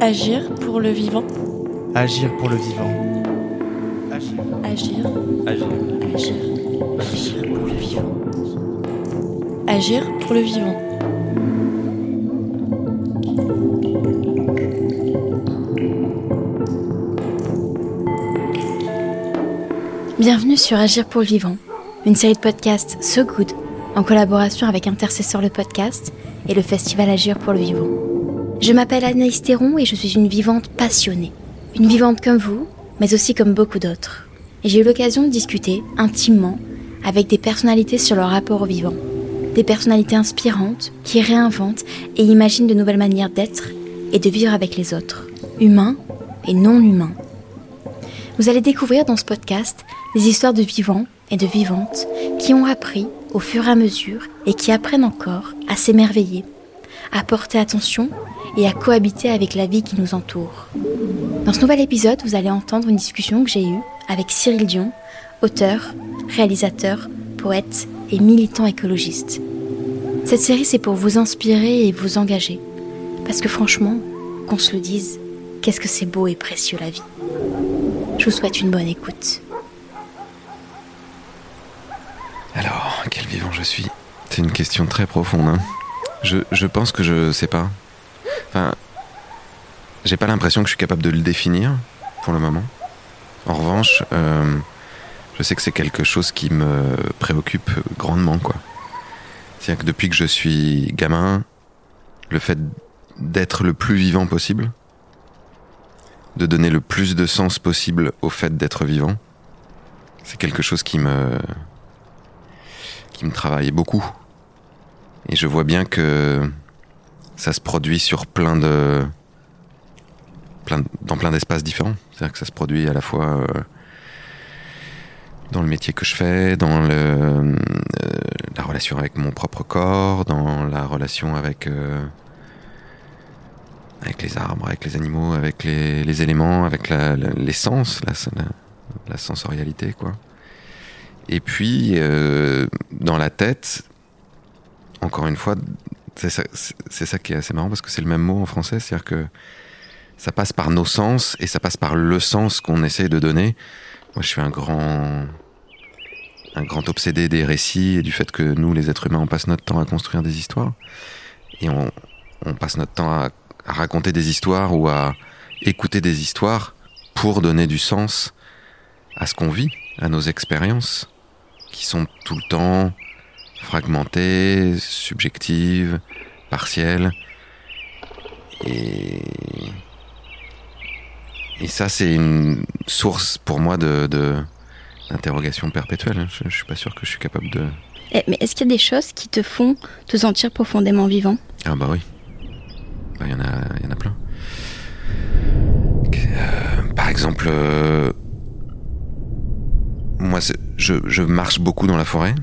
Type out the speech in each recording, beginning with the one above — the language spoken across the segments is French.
Agir pour le vivant. Agir pour le vivant. Agir. Agir. Agir. Agir pour le vivant. Agir pour le vivant. Bienvenue sur Agir pour le vivant, une série de podcasts So Good en collaboration avec Intercesseur le podcast et le festival Agir pour le vivant. Je m'appelle Anaïs Théron et je suis une vivante passionnée. Une vivante comme vous, mais aussi comme beaucoup d'autres. J'ai eu l'occasion de discuter intimement avec des personnalités sur leur rapport au vivant. Des personnalités inspirantes qui réinventent et imaginent de nouvelles manières d'être et de vivre avec les autres, humains et non humains. Vous allez découvrir dans ce podcast des histoires de vivants et de vivantes qui ont appris au fur et à mesure et qui apprennent encore à s'émerveiller, à porter attention et à cohabiter avec la vie qui nous entoure. Dans ce nouvel épisode, vous allez entendre une discussion que j'ai eue avec Cyril Dion, auteur, réalisateur, poète et militant écologiste. Cette série, c'est pour vous inspirer et vous engager. Parce que franchement, qu'on se le dise, qu'est-ce que c'est beau et précieux la vie. Je vous souhaite une bonne écoute. Alors, quel vivant je suis C'est une question très profonde. Hein. Je, je, pense que je sais pas. Enfin, j'ai pas l'impression que je suis capable de le définir pour le moment. En revanche, euh, je sais que c'est quelque chose qui me préoccupe grandement, quoi. C'est-à-dire que depuis que je suis gamin, le fait d'être le plus vivant possible, de donner le plus de sens possible au fait d'être vivant, c'est quelque chose qui me qui me travaille beaucoup. Et je vois bien que ça se produit sur plein de plein, dans plein d'espaces différents. C'est-à-dire que ça se produit à la fois euh, dans le métier que je fais, dans euh, la relation avec mon propre corps, dans la relation avec euh, avec les arbres, avec les animaux, avec les, éléments, avec l'essence, la, la, la, sensorialité, quoi. Et puis, euh, dans la tête, encore une fois, c'est ça, qui est assez marrant parce que c'est le même mot en français, c'est-à-dire que ça passe par nos sens et ça passe par le sens qu'on essaie de donner. Moi, je suis un grand, un grand obsédé des récits et du fait que nous, les êtres humains, on passe notre temps à construire des histoires et on, passe notre temps à raconter des histoires ou à écouter des histoires pour donner du sens à ce qu'on vit, à nos expériences, qui sont tout le temps fragmentées, subjectives, partielles. Et, et ça, c'est une source pour moi de, d'interrogation perpétuelle. Je, je suis pas sûr que je suis capable de. Eh, mais est-ce qu'il y a des choses qui te font te sentir profondément vivant? Ah bah oui. Il y, en a, y en a plein. Euh, par exemple, euh, moi, je, marche beaucoup dans la forêt.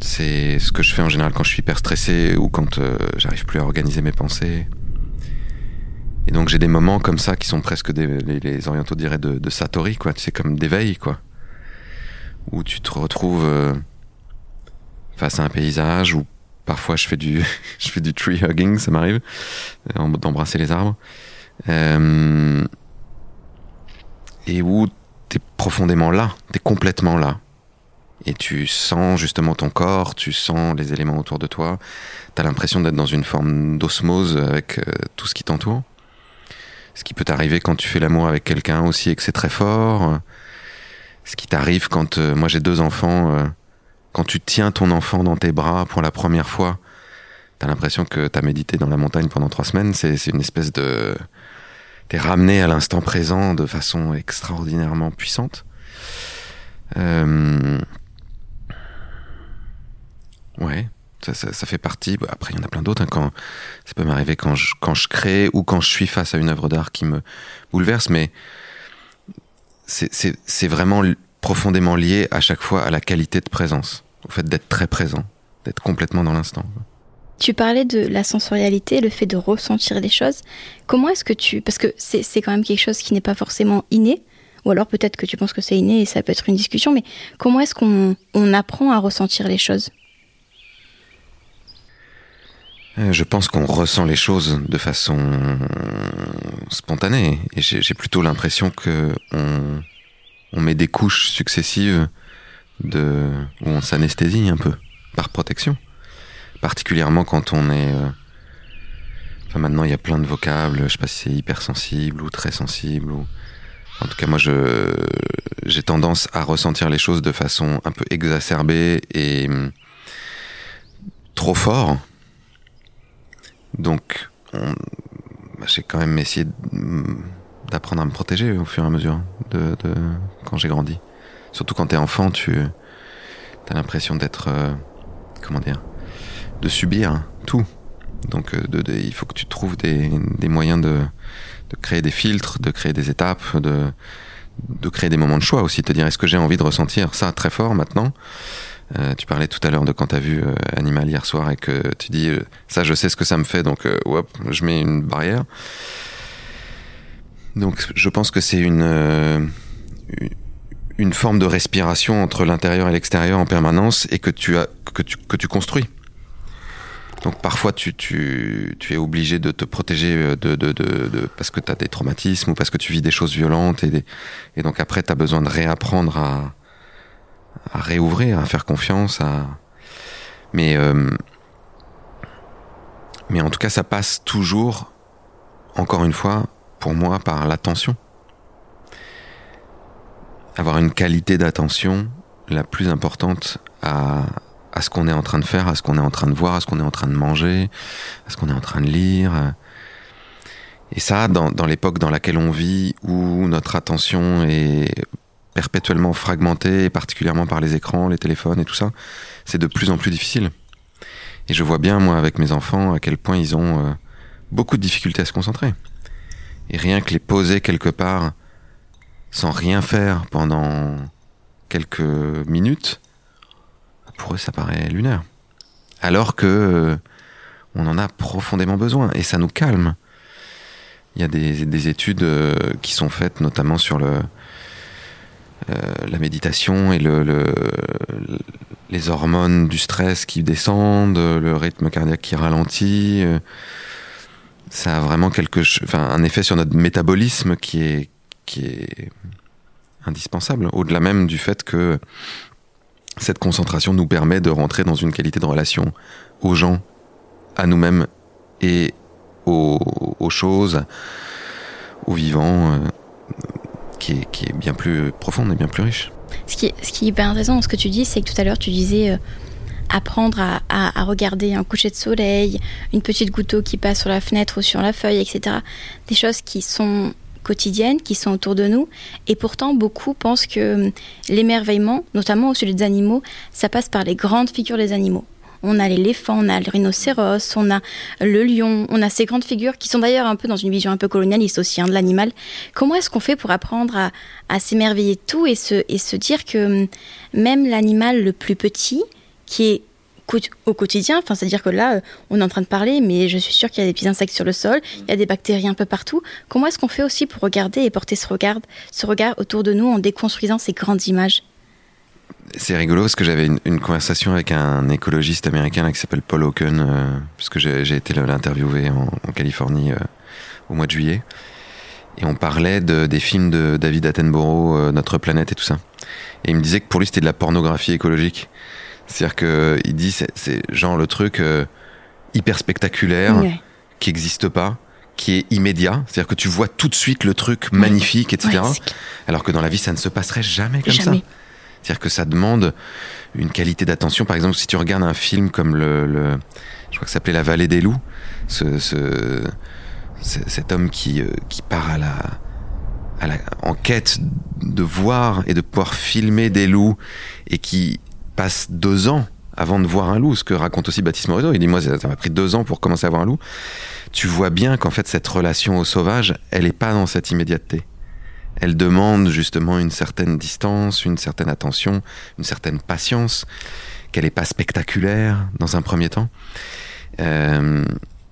C'est ce que je fais en général quand je suis hyper stressé ou quand euh, j'arrive plus à organiser mes pensées. Et donc j'ai des moments comme ça qui sont presque des, les, orientaux diraient de, satori, quoi. C'est comme d'éveil, quoi. Où tu te retrouves euh, face à un paysage ou Parfois, je fais du, je fais du tree hugging, ça m'arrive, euh, d'embrasser les arbres. Et où t'es profondément là, t'es complètement là. Et tu sens justement ton corps, tu sens les éléments autour de toi. T'as l'impression d'être dans une forme d'osmose avec euh, tout ce qui t'entoure. Ce qui peut t'arriver quand tu fais l'amour avec quelqu'un aussi et que c'est très fort. Ce qui t'arrive quand, euh, moi j'ai deux enfants, euh, quand tu tiens ton enfant dans tes bras pour la première fois, t'as l'impression que t'as médité dans la montagne pendant trois semaines. C'est une espèce de... T'es ramené à l'instant présent de façon extraordinairement puissante. Euh... Ouais, ça, fait partie. Après, il y en a plein d'autres. Hein, quand ça peut m'arriver quand je, quand je crée ou quand je suis face à une œuvre d'art qui me bouleverse, mais c'est vraiment profondément lié à chaque fois à la qualité de présence au fait d'être très présent, d'être complètement dans l'instant. Tu parlais de la sensorialité, le fait de ressentir les choses. Comment est-ce que tu... Parce que c'est quand même quelque chose qui n'est pas forcément inné, ou alors peut-être que tu penses que c'est inné et ça peut être une discussion, mais comment est-ce qu'on on apprend à ressentir les choses? Euh, Je pense qu'on ressent les choses de façon spontanée. Et j'ai plutôt l'impression que on met des couches successives de, où on s'anesthésie un peu, par protection. Particulièrement quand on est. euh, Enfin, maintenant, il y a plein de vocables. Je sais pas si c'est hypersensible ou très sensible. Ou... En tout cas, moi, je j'ai tendance à ressentir les choses de façon un peu exacerbée et hum, trop fort. Donc, on- bah, j'ai quand même essayé hum, d'apprendre à me protéger au fur et à mesure de quand j'ai grandi. Surtout quand t'es enfant, tu as l'impression d'être euh, comment dire, de subir tout. Donc, euh, de- il faut que tu trouves des, des moyens de, de créer des filtres, de créer des étapes, de, de créer des moments de choix aussi, te dire est-ce que j'ai envie de ressentir ça très fort maintenant? Euh, Tu parlais tout à l'heure de quand tu as vu euh, Animal hier soir et que tu dis ça je sais ce que ça me fait donc hop, je mets une barrière. Donc je pense que c'est une, une forme de respiration entre l'intérieur et l'extérieur en permanence et que tu, as, que tu, que tu construis. Donc parfois tu, tu, tu es obligé de te protéger euh, de, de, de, de- parce que tu as des traumatismes ou parce que tu vis des choses violentes et, des- et donc après tu as besoin de réapprendre à, à réouvrir, à faire confiance, à... Mais, euh, mais en tout cas ça passe toujours, encore une fois, pour moi, par l'attention. Avoir une qualité d'attention la plus importante à, à ce qu'on est en train de faire, à ce qu'on est en train de voir, à ce qu'on est en train de manger, à ce qu'on est en train de lire. Et ça, dans, l'époque dans laquelle on vit, où notre attention est perpétuellement fragmentée, et particulièrement par les écrans, les téléphones et tout ça, c'est de plus en plus difficile. Et je vois bien, moi, avec mes enfants, à quel point ils ont euh, beaucoup de difficultés à se concentrer. Et rien que les poser quelque part sans rien faire pendant quelques minutes, pour eux, ça paraît lunaire. Alors que euh, on en a profondément besoin et ça nous calme. Il y a des, des études euh, qui sont faites notamment sur le, euh, la méditation et le, le- les hormones du stress qui descendent, le rythme cardiaque qui ralentit. ça a vraiment quelque, un effet sur notre métabolisme qui est, qui est indispensable. Au-delà même du fait que cette concentration nous permet de rentrer dans une qualité de relation aux gens, à nous-mêmes et aux, choses, aux vivants, euh, qui, est, bien plus profonde et bien plus riche. Ce qui, est- ce intéressant dans ce que tu dis, c'est que tout à l'heure, tu disais euh, apprendre à- à regarder un coucher de soleil, une petite goutte d'eau qui passe sur la fenêtre ou sur la feuille, etc. Des choses qui sont quotidiennes, qui sont autour de nous. Et pourtant, beaucoup pensent que hum, l'émerveillement, notamment au sujet des animaux, ça passe par les grandes figures des animaux. On a l'éléphant, on a le rhinocéros, on a le lion, on a ces grandes figures qui sont d'ailleurs un peu dans une vision un peu colonialiste aussi hein, de l'animal. Comment est-ce qu'on fait pour apprendre à, s'émerveiller tout et se, et se dire que hum, même l'animal le plus petit, qui est au quotidien, c'est-à-dire que là, euh, on est en train de parler, mais je suis sûre qu'il y a des petits insectes sur le sol, il y a des bactéries un peu partout. Comment est-ce qu'on fait aussi pour regarder et porter ce regard, ce regard autour de nous en déconstruisant ces grandes images? C'est rigolo parce que j'avais une, conversation avec un écologiste américain qui s'appelle Paul Hawken, euh, puisque j'ai été l'interviewer en, Californie euh, au mois de juillet. Et on parlait de, des films de David Attenborough, euh, Notre planète et tout ça. Et il me disait que pour lui c'était de la pornographie écologique. C'est-à-dire que il dit c'est- genre le truc euh, hyper spectaculaire Ouais. qui n'existe pas, qui est immédiat. C'est-à-dire que tu vois tout de suite le truc magnifique, etc. Ouais. Alors que dans la vie ça ne se passerait jamais comme ça. C'est-à-dire que ça demande une qualité d'attention. Par exemple, si tu regardes un film comme le, le- je crois que ça s'appelait La Vallée des loups, ce, ce- ce- cet homme qui, euh, qui part à la, à la, en quête de voir et de pouvoir filmer des loups et qui passe deux ans avant de voir un loup, ce que raconte aussi Baptiste Morisot. Il dit, moi, ça m'a pris deux ans pour commencer à voir un loup. Tu vois bien qu'en fait, cette relation au sauvage, elle n'est pas dans cette immédiateté elle demande justement une certaine distance, une certaine attention, une certaine patience, qu'elle n'est pas spectaculaire dans un premier temps. Euh,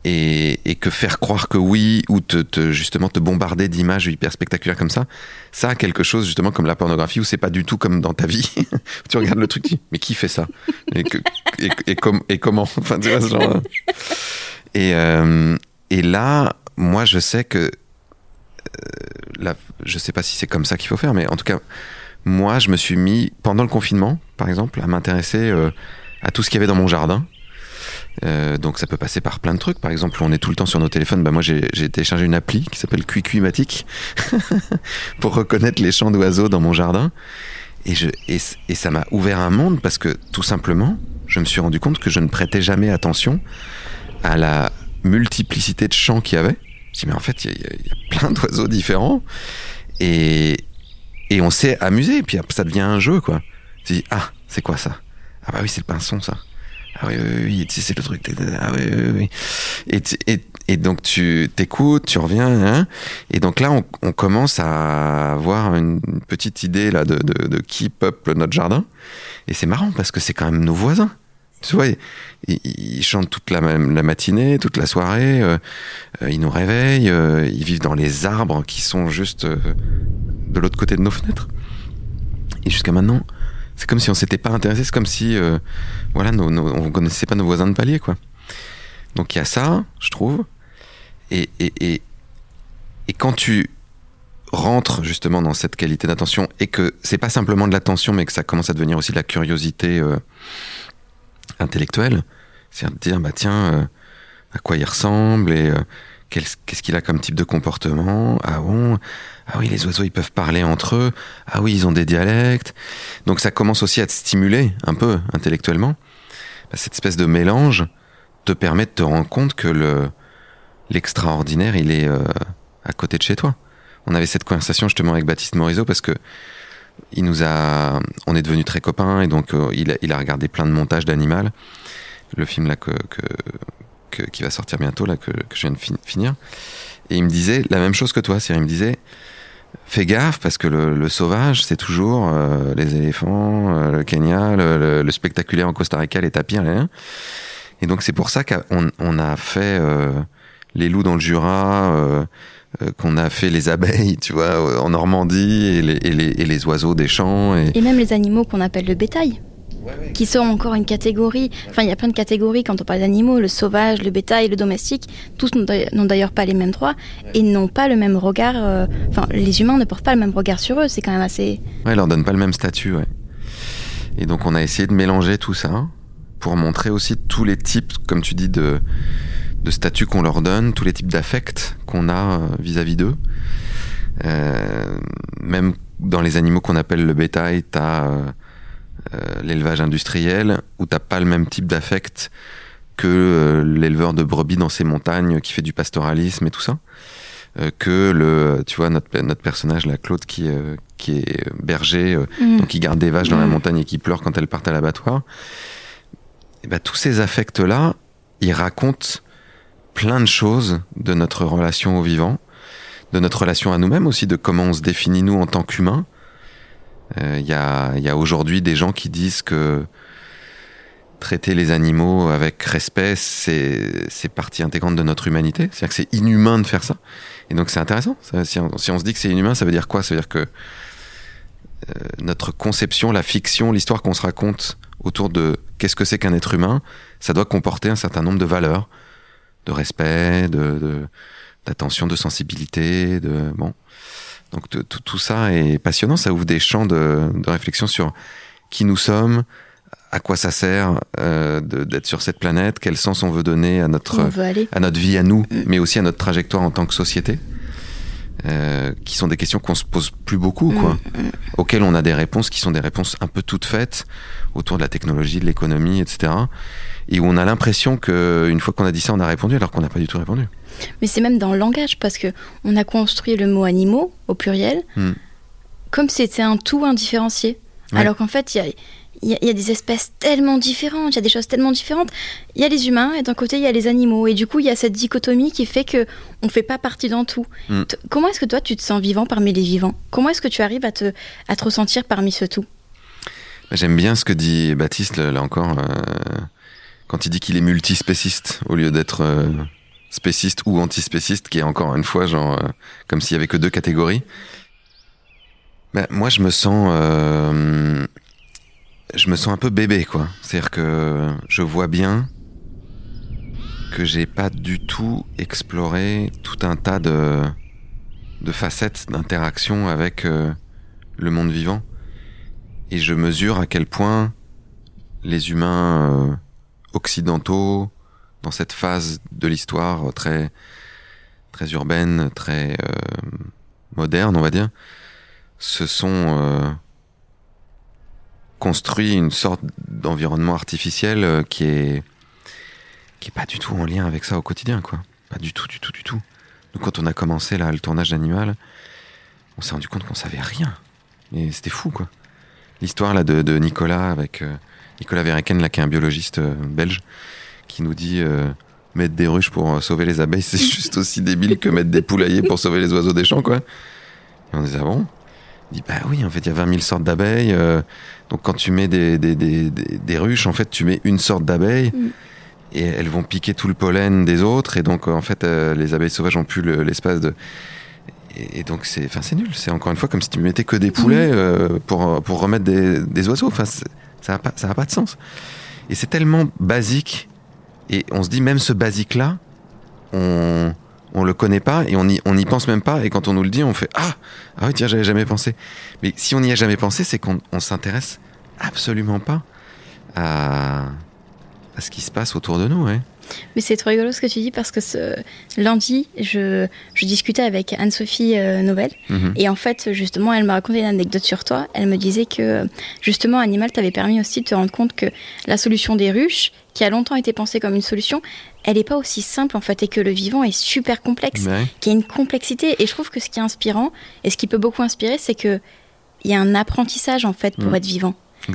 et, que faire croire que oui, ou te, te- justement te bombarder d'images hyper spectaculaires comme ça, ça a quelque chose justement comme la pornographie où c'est pas du tout comme dans ta vie. tu regardes le truc, tu dis, mais qui fait ça? Et, et, et com- et comment? Enfin, tu vois, ce genre. Et, euh, et là, moi, je sais que. euh, je sais pas si c'est comme ça qu'il faut faire, mais en tout cas, moi, je me suis mis, pendant le confinement, par exemple, à m'intéresser euh, à tout ce qu'il y avait dans mon jardin. Euh, donc ça peut passer par plein de trucs. Par exemple, on est tout le temps sur nos téléphones. Bah moi, j'ai téléchargé une appli qui s'appelle Cuicuimatic pour reconnaître les chants d'oiseaux dans mon jardin. Et, je, et, ça m'a ouvert un monde parce que tout simplement, je me suis rendu compte que je ne prêtais jamais attention à la multiplicité de chants qu'il y avait. Je dis mais en fait, il y, a- plein d'oiseaux différents et, et on s'est amusé. Et puis ça devient un jeu quoi. Tu dis ah c'est quoi ça? Ah bah oui c'est le pinson ça. Ah oui, c'est le truc. Ah. Et, donc tu t'écoutes, tu reviens, hein, et donc là on, commence à avoir une petite idée là de, qui peuple notre jardin. Et c'est marrant parce que c'est quand même nos voisins. Tu vois, ils, chantent toute la, matinée, toute la soirée, euh, euh, ils nous réveillent, euh, ils vivent dans les arbres qui sont juste de l'autre côté de nos fenêtres. Et jusqu'à maintenant, c'est comme si on s'était pas intéressé, c'est comme si, euh, voilà, nos, nos- on connaissait pas nos voisins de palier, quoi. Donc il y a ça, je trouve. Et, et, et, quand tu rentres justement dans cette qualité d'attention et que c'est pas simplement de l'attention, mais que ça commence à devenir aussi de la curiosité euh, intellectuelle, c'est de dire, bah tiens, euh, à quoi il ressemble et euh, qu'est-ce qu'il a comme type de comportement? Ah bon? Ah oui, les oiseaux, ils peuvent parler entre eux. Ah oui, ils ont des dialectes. Donc ça commence aussi à te stimuler un peu intellectuellement. Bah, cette espèce de mélange te permet de te rendre compte que le l'extraordinaire, il est euh, à côté de chez toi. On avait cette conversation justement avec Baptiste Morisot parce que il nous a, on est devenus très copains et donc euh, il, a, regardé plein de montages d'Animal, le film là que, qui va sortir bientôt là que, je viens de fin- finir. Et il me disait la même chose que toi, c'est il me disait fais gaffe parce que le, sauvage c'est toujours euh, les éléphants, euh, le Kenya, le, spectaculaire en Costa Rica, les tapirs, les. Et donc c'est pour ça qu'on on a fait euh, les loups dans le Jura, qu'on a fait les abeilles, tu vois, en Normandie et les, oiseaux des champs. Et même les animaux qu'on appelle le bétail, qui sont encore une catégorie. Enfin, il y a plein de catégories quand on parle d'animaux le sauvage, le bétail, le domestique. Tous n'ont d'ailleurs- pas les mêmes droits et n'ont pas le même regard. euh, Enfin, les humains ne portent pas le même regard sur eux. C'est quand même assez. Ouais, ils leur donnent pas le même statut, ouais. Et donc on a essayé de mélanger tout ça pour montrer aussi tous les types, comme tu dis, de, de statuts qu'on leur donne, tous les types d'affects qu'on a euh, vis-à-vis d'eux. Euh, même dans les animaux qu'on appelle le bétail, t'as euh, l'élevage industriel où t'as pas le même type d'affect que euh, l'éleveur de brebis dans ses montagnes qui fait du pastoralisme et tout ça. Euh, que le, tu vois, notre, notre personnage, la Claude, qui, euh, qui est berger, euh, Mm. donc qui garde des vaches dans la Mm. montagne et qui pleure quand elles partent à l'abattoir. Et ben, tous ces affects-là, ils racontent plein de choses de notre relation au vivant, de notre relation à nous-mêmes aussi, de comment on se définit nous en tant qu'humains. Euh, Il y a, y a aujourd'hui des gens qui disent que traiter les animaux avec respect, c'est partie intégrante de notre humanité. C'est-à-dire que c'est inhumain de faire ça. Et donc c'est intéressant. Si, on, se dit que c'est inhumain, ça veut dire quoi? Ça veut dire que euh, notre conception, la fiction, l'histoire qu'on se raconte autour de qu'est-ce que c'est qu'un être humain, ça doit comporter un certain nombre de valeurs, de respect, de de- d'attention, de, sensibilité, de bon. Donc tout, ça est passionnant. Ça ouvre des champs de, de réflexion sur qui nous sommes, à quoi ça sert euh, d'être sur cette planète, quel sens on veut donner à notre à notre vie à nous, mais aussi à notre trajectoire en tant que société, euh, qui sont des questions qu'on se pose plus beaucoup, quoi, auxquelles on a des réponses qui sont des réponses un peu toutes faites autour de la technologie, de l'économie, etc. Et où on a l'impression que une fois qu'on a dit ça, on a répondu, alors qu'on n'a pas du tout répondu. Mais c'est même dans le langage parce que on a construit le mot animaux au pluriel Hmm. comme si c'était un tout indifférencié. Ouais. Alors qu'en fait, il y a, y a- il y a des espèces tellement différentes, il y a des choses tellement différentes. Il y a les humains et d'un côté il y a les animaux et du coup il y a cette dichotomie qui fait que on fait pas partie d'un tout. Hmm. Comment est-ce que toi tu te sens vivant parmi les vivants? Comment est-ce que tu arrives à te, à te ressentir parmi ce tout? J'aime bien ce que dit Baptiste, là encore, euh, quand il dit qu'il est multispéciste, au lieu d'être euh, spéciste ou antispéciste, qui est encore une fois genre euh, comme s'il y avait que deux catégories. Ben, moi, je me sens, euh, je me sens un peu bébé, quoi. C'est-à-dire que je vois bien que j'ai pas du tout exploré tout un tas de, de facettes d'interaction avec euh, le monde vivant. Et je mesure à quel point les humains occidentaux, dans cette phase de l'histoire très, très urbaine, très euh, moderne, on va dire, se sont euh, construits une sorte d'environnement artificiel euh, qui est qui est pas du tout en lien avec ça au quotidien, quoi. Pas du tout, du tout, du tout. Nous, quand on a commencé là le tournage d'Animal, on s'est rendu compte qu'on savait rien. Et c'était fou, quoi. L'histoire là de, Nicolas avec Nicolas Verreken, là, qui est un biologiste belge, qui nous dit euh, mettre des ruches pour euh, sauver les abeilles, c'est juste aussi débile que mettre des poulaillers pour sauver les oiseaux des champs, quoi. Et on disait, ah bon? Il dit, bah oui, en fait, il y a 20 000 sortes d'abeilles. euh, donc quand tu mets des, des, des, ruches, en fait, tu mets une sorte d'abeille. Mm. Et elles vont piquer tout le pollen des autres. Et donc, en fait, euh, les abeilles sauvages ont plus le- l'espace de. Et, et donc, c'est enfin, c'est nul. C'est encore une fois comme si tu mettais que des poulets euh, pour, pour remettre des, des oiseaux. Enfin, ça n'a pas, ça a pas de sens. Et c'est tellement basique. Et on se dit, même ce basique-là, on, on le connaît pas et on n'y on n'y pense même pas. Et quand on nous le dit, on fait Ah, ah oui, tiens, j'avais jamais pensé. Mais si on n'y a jamais pensé, c'est qu'on on s'intéresse absolument pas à, à ce qui se passe autour de nous. Ouais. Mais c'est trop rigolo ce que tu dis parce que ce lundi, je, je discutais avec Anne-Sophie euh, Nobel Mhm. et en fait, justement, elle m'a raconté une anecdote sur toi. Elle me disait que justement, Animal t'avait permis aussi de te rendre compte que la solution des ruches, qui a longtemps été pensée comme une solution, elle n'est pas aussi simple en fait et que le vivant est super complexe, Ouais. qu'il y a une complexité. Et je trouve que ce qui est inspirant et ce qui peut beaucoup inspirer, c'est que il y a un apprentissage en fait pour Mhm. être vivant.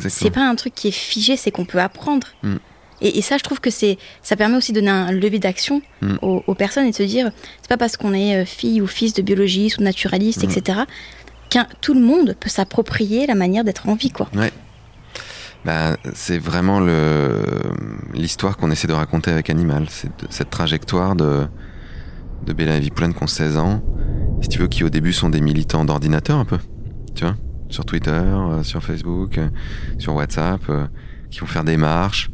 C'est pas un truc qui est figé, c'est qu'on peut apprendre. Mm. Et, et ça, je trouve que c'est, ça permet aussi de donner un levier d'action Mm. aux, aux personnes et de se dire, c'est pas parce qu'on est euh, fille ou fils de biologiste ou de naturaliste, Mm. etc., qu'un tout le monde peut s'approprier la manière d'être en vie, quoi. Bah, c'est vraiment le l'histoire qu'on essaie de raconter avec Animal. C'est de- cette trajectoire de, de Bella et Vipoulane qui ont 16 ans, si tu veux, qui au début sont des militants d'ordinateur un peu, tu vois, sur Twitter, euh, sur Facebook, euh, sur WhatsApp, euh, qui vont faire des marches,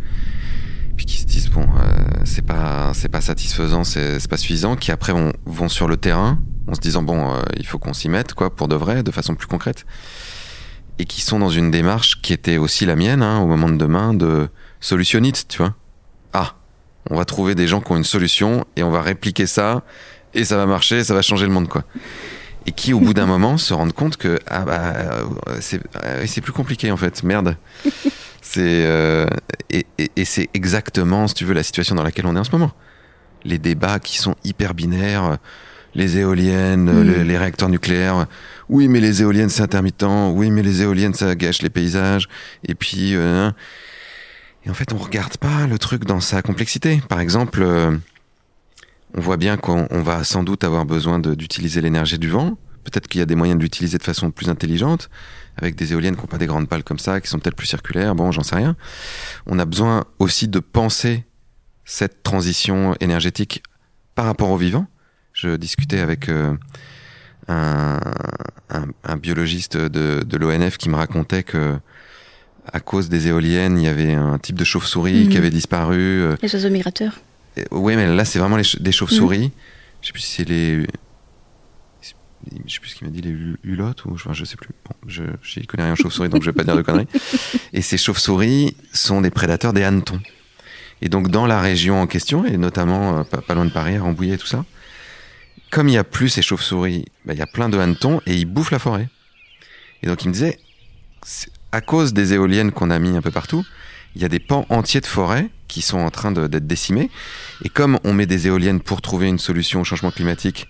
puis qui se disent bon, euh, c'est pas c'est pas satisfaisant, c'est pas suffisant, qui après vont, vont sur le terrain en se disant bon, euh, il faut qu'on s'y mette quoi, pour de vrai, de façon plus concrète et qui sont dans une démarche qui était aussi la mienne hein, au moment de demain de solutionniste, tu vois. Ah, on va trouver des gens qui ont une solution et on va répliquer ça et ça va marcher, ça va changer le monde quoi. Et qui au bout d'un moment se rendent compte que ah bah c'est euh, c'est plus compliqué en fait, merde. C'est euh, et, et- et c'est exactement si tu veux la situation dans laquelle on est en ce moment. Les débats qui sont hyper binaires, les éoliennes, Mm. le- les réacteurs nucléaires. Oui, mais les éoliennes c'est intermittent. Oui, mais les éoliennes ça gâche les paysages. Et puis, euh, hein. et en fait, on regarde pas le truc dans sa complexité. Par exemple, euh, on voit bien qu'on on va sans doute avoir besoin d'utiliser l'énergie du vent. Peut-être qu'il y a des moyens de l'utiliser de façon plus intelligente, avec des éoliennes qui n'ont pas des grandes pales comme ça, qui sont peut-être plus circulaires. Bon, j'en sais rien. On a besoin aussi de penser cette transition énergétique par rapport au vivant. Je discutais avec euh, un, un- un biologiste de, de l'ONF qui me racontait que à cause des éoliennes, il y avait un type de chauve-souris Mhm. qui avait disparu. euh, Les oiseaux migrateurs. Oui, mais là, c'est vraiment les des chauves-souris. Je sais plus si c'est les. Je sais plus ce qu'il m'a dit, les hu- hulottes ou je, je sais plus. Bon, je j'y connais rien en chauve-souris, donc je vais pas dire de conneries. Et ces chauves-souris sont des prédateurs des hannetons. Et donc, dans la région en question, et notamment euh, pas, loin de Paris, à Rambouillet et tout ça, comme il y a plus ces chauves-souris, bah, il y a plein de hannetons et ils bouffent la forêt. Et donc, il me disait, à cause des éoliennes qu'on a mis un peu partout, il y a des pans entiers de forêt qui sont en train d'être décimés. Et comme on met des éoliennes pour trouver une solution au changement climatique,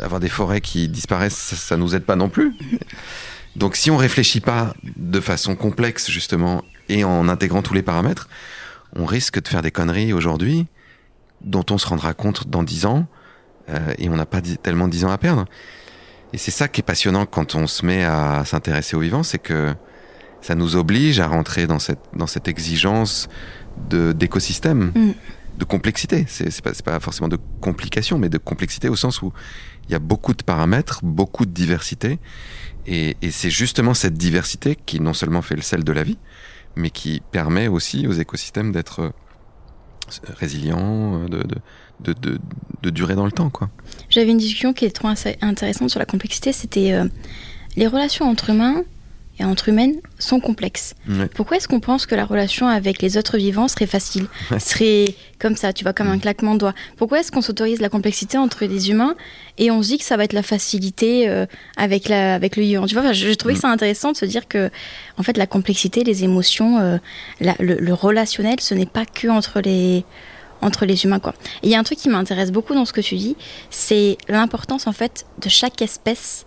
avoir des forêts qui disparaissent, ça, ça nous aide pas non plus. Donc si on réfléchit pas de façon complexe justement et en intégrant tous les paramètres, on risque de faire des conneries aujourd'hui dont on se rendra compte dans 10 ans euh, et on n'a pas tellement 10 ans à perdre. Et c'est ça qui est passionnant quand on se met à s'intéresser au vivant, c'est que ça nous oblige à rentrer dans cette, dans cette exigence d'écosystème, Mm. De complexité. C'est, pas, pas forcément de complication, mais de complexité au sens où il y a beaucoup de paramètres, beaucoup de diversité. Et, c'est justement cette diversité qui non seulement fait le sel de la vie, mais qui permet aussi aux écosystèmes d'être résilient, de, de, de, de, durer dans le temps. J'avais une discussion qui est trop intéressante sur la complexité, c'était euh, les relations entre humains et entre humaines sont complexes. Pourquoi est-ce qu'on pense que la relation avec les autres vivants serait facile Serait comme ça, tu vois, comme un mm. claquement de doigts? Pourquoi est-ce qu'on s'autorise la complexité entre les humains et on se dit que ça va être la facilité euh, avec, la, avec le vivant? Tu vois, je, trouvais que mm. c'est intéressant de se dire que, en fait, la complexité, les émotions, euh, le, relationnel, ce n'est pas que entre les entre les humains quoi. Il y a un truc qui m'intéresse beaucoup dans ce que tu dis, c'est l'importance en fait de chaque espèce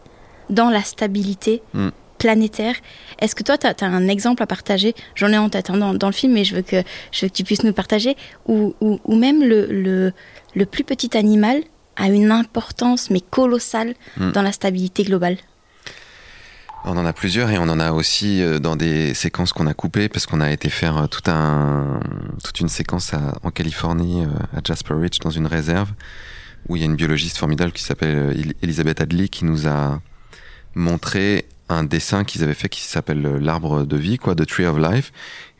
dans la stabilité mm planétaire. Est-ce que toi, tu as, un exemple à partager? J'en ai en tête hein, dans, le film, mais je veux que, je veux que tu puisses nous partager. Ou, même le, le, plus petit animal a une importance, mais colossale, hmm. dans la stabilité globale. On en a plusieurs et on en a aussi euh, dans des séquences qu'on a coupées parce qu'on a été faire euh, tout un, toute une séquence en Californie, euh, à Jasper Ridge, dans une réserve, où il y a une biologiste formidable qui s'appelle Elisabeth Adley qui nous a montré un dessin qu'ils avaient fait qui s'appelle l'arbre de vie, quoi, The Tree of Life,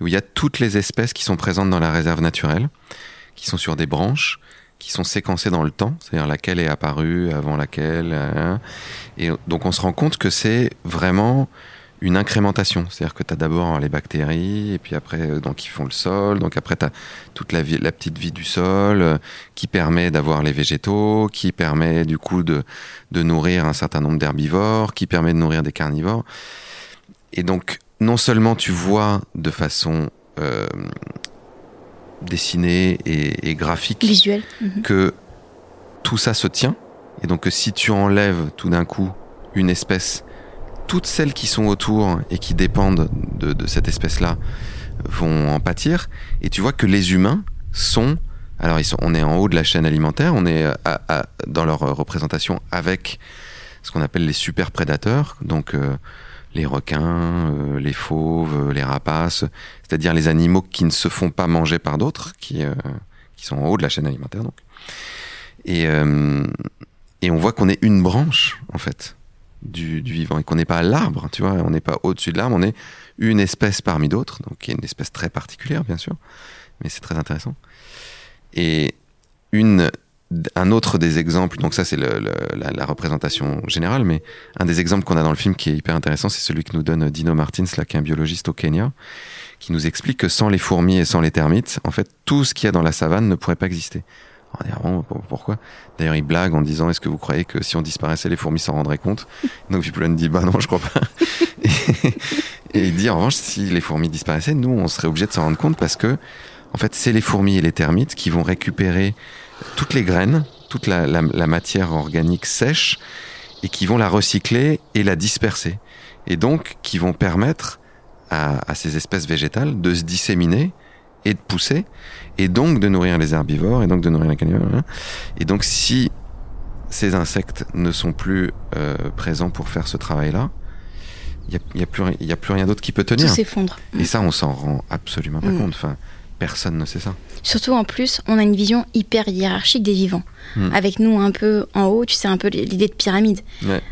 où il y a toutes les espèces qui sont présentes dans la réserve naturelle, qui sont sur des branches, qui sont séquencées dans le temps, c'est-à-dire laquelle est apparue avant laquelle. Hein. et donc on se rend compte que c'est vraiment une incrémentation. C'est-à-dire que tu as d'abord les bactéries, et puis après, euh, donc, ils font le sol. Donc après, tu as toute la, vie, la petite vie du sol euh, qui permet d'avoir les végétaux, qui permet du coup de, de nourrir un certain nombre d'herbivores, qui permet de nourrir des carnivores. Et donc, non seulement tu vois de façon euh, dessinée et, graphique Visuel. Mhm. que tout ça se tient, et donc que si tu enlèves tout d'un coup une espèce toutes celles qui sont autour et qui dépendent de, cette espèce-là vont en pâtir. Et tu vois que les humains sont, alors on est en haut de la chaîne alimentaire, on est dans leur représentation avec ce qu'on appelle les super prédateurs, donc euh, les requins, euh, les fauves, les rapaces, c'est-à-dire les animaux qui ne se font pas manger par d'autres, qui, euh, sont en haut de la chaîne alimentaire. Donc. Et on voit qu'on est une branche, en fait du, vivant et qu'on n'est pas l'arbre, tu vois, on n'est pas au-dessus de l'arbre, on est une espèce parmi d'autres, donc qui est une espèce très particulière, bien sûr, mais c'est très intéressant. Et une, un autre des exemples, donc ça c'est la, représentation générale, mais un des exemples qu'on a dans le film qui est hyper intéressant, c'est celui que nous donne Dino Martins, qui est un biologiste au Kenya, qui nous explique que sans les fourmis et sans les termites, en fait, tout ce qu'il y a dans la savane ne pourrait pas exister. D'ailleurs, il blague en disant Est-ce que vous croyez que si on disparaissait, les fourmis s'en rendraient compte? Donc Viplan dit Bah non, je crois pas. et, il dit En revanche, si les fourmis disparaissaient, nous, on serait obligé de s'en rendre compte parce que, en fait, c'est les fourmis et les termites qui vont récupérer toutes les graines, toute la, matière organique sèche et qui vont la recycler et la disperser. Et donc, qui vont permettre à ces espèces végétales de se disséminer et de pousser, et donc de nourrir les herbivores, et donc de nourrir les carnivores. Hein. Et donc si ces insectes ne sont plus euh, présents pour faire ce travail-là, il n'y a, a, plus, a plus rien d'autre qui peut tenir. Tout s'effondre. Et ça, on s'en rend absolument pas mm. compte. Enfin, personne ne sait ça. Surtout en plus, on a une vision hyper hiérarchique des vivants. Mm. Avec nous un peu en haut, tu sais un peu l'idée de pyramide.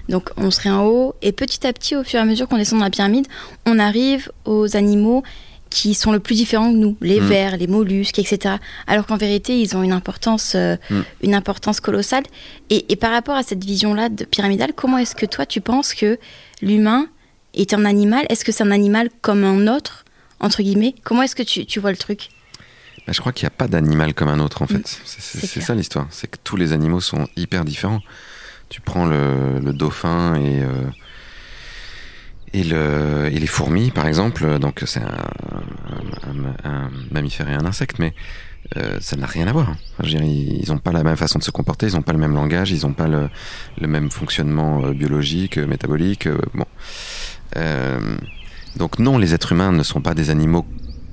Donc on serait en haut et petit à petit, au fur et à mesure qu'on descend dans la pyramide, on arrive aux animaux qui sont le plus différents que nous, les mm. vers, les mollusques, etc. Alors qu'en vérité, ils ont une importance, euh, mm. une importance colossale. Et, par rapport à cette vision-là de pyramidale, comment est-ce que toi, tu penses que l'humain est un animal? Est-ce que c'est un animal comme un autre, entre guillemets? Comment est-ce que tu, vois le truc? Bah, Je crois qu'il n'y a pas d'animal comme un autre, en fait. Mm. C'est ça l'histoire. C'est que tous les animaux sont hyper différents. Tu prends le, dauphin et... Euh, et, le, et les fourmis, par exemple, donc c'est un, mammifère et un insecte, mais euh, ça n'a rien à voir. Enfin, je ils n'ont pas la même façon de se comporter, ils n'ont pas le même langage, ils n'ont pas le, le, même fonctionnement euh, biologique, euh, métabolique. bon. donc non, les êtres humains ne sont pas des animaux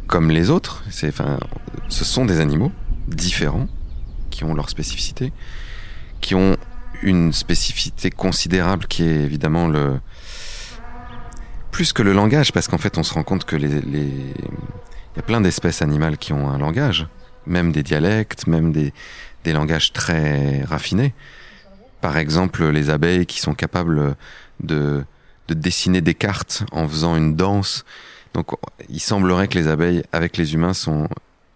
comme les autres. C'est, enfin, ce sont des animaux différents qui ont leur spécificité, qui ont une spécificité considérable qui est évidemment le plus que le langage, parce qu'en fait, on se rend compte que les, il y a plein d'espèces animales qui ont un langage, même des dialectes, même des, des langages très raffinés. Par exemple, les abeilles qui sont capables de, de dessiner des cartes en faisant une danse. Donc, il semblerait que les abeilles, avec les humains, sont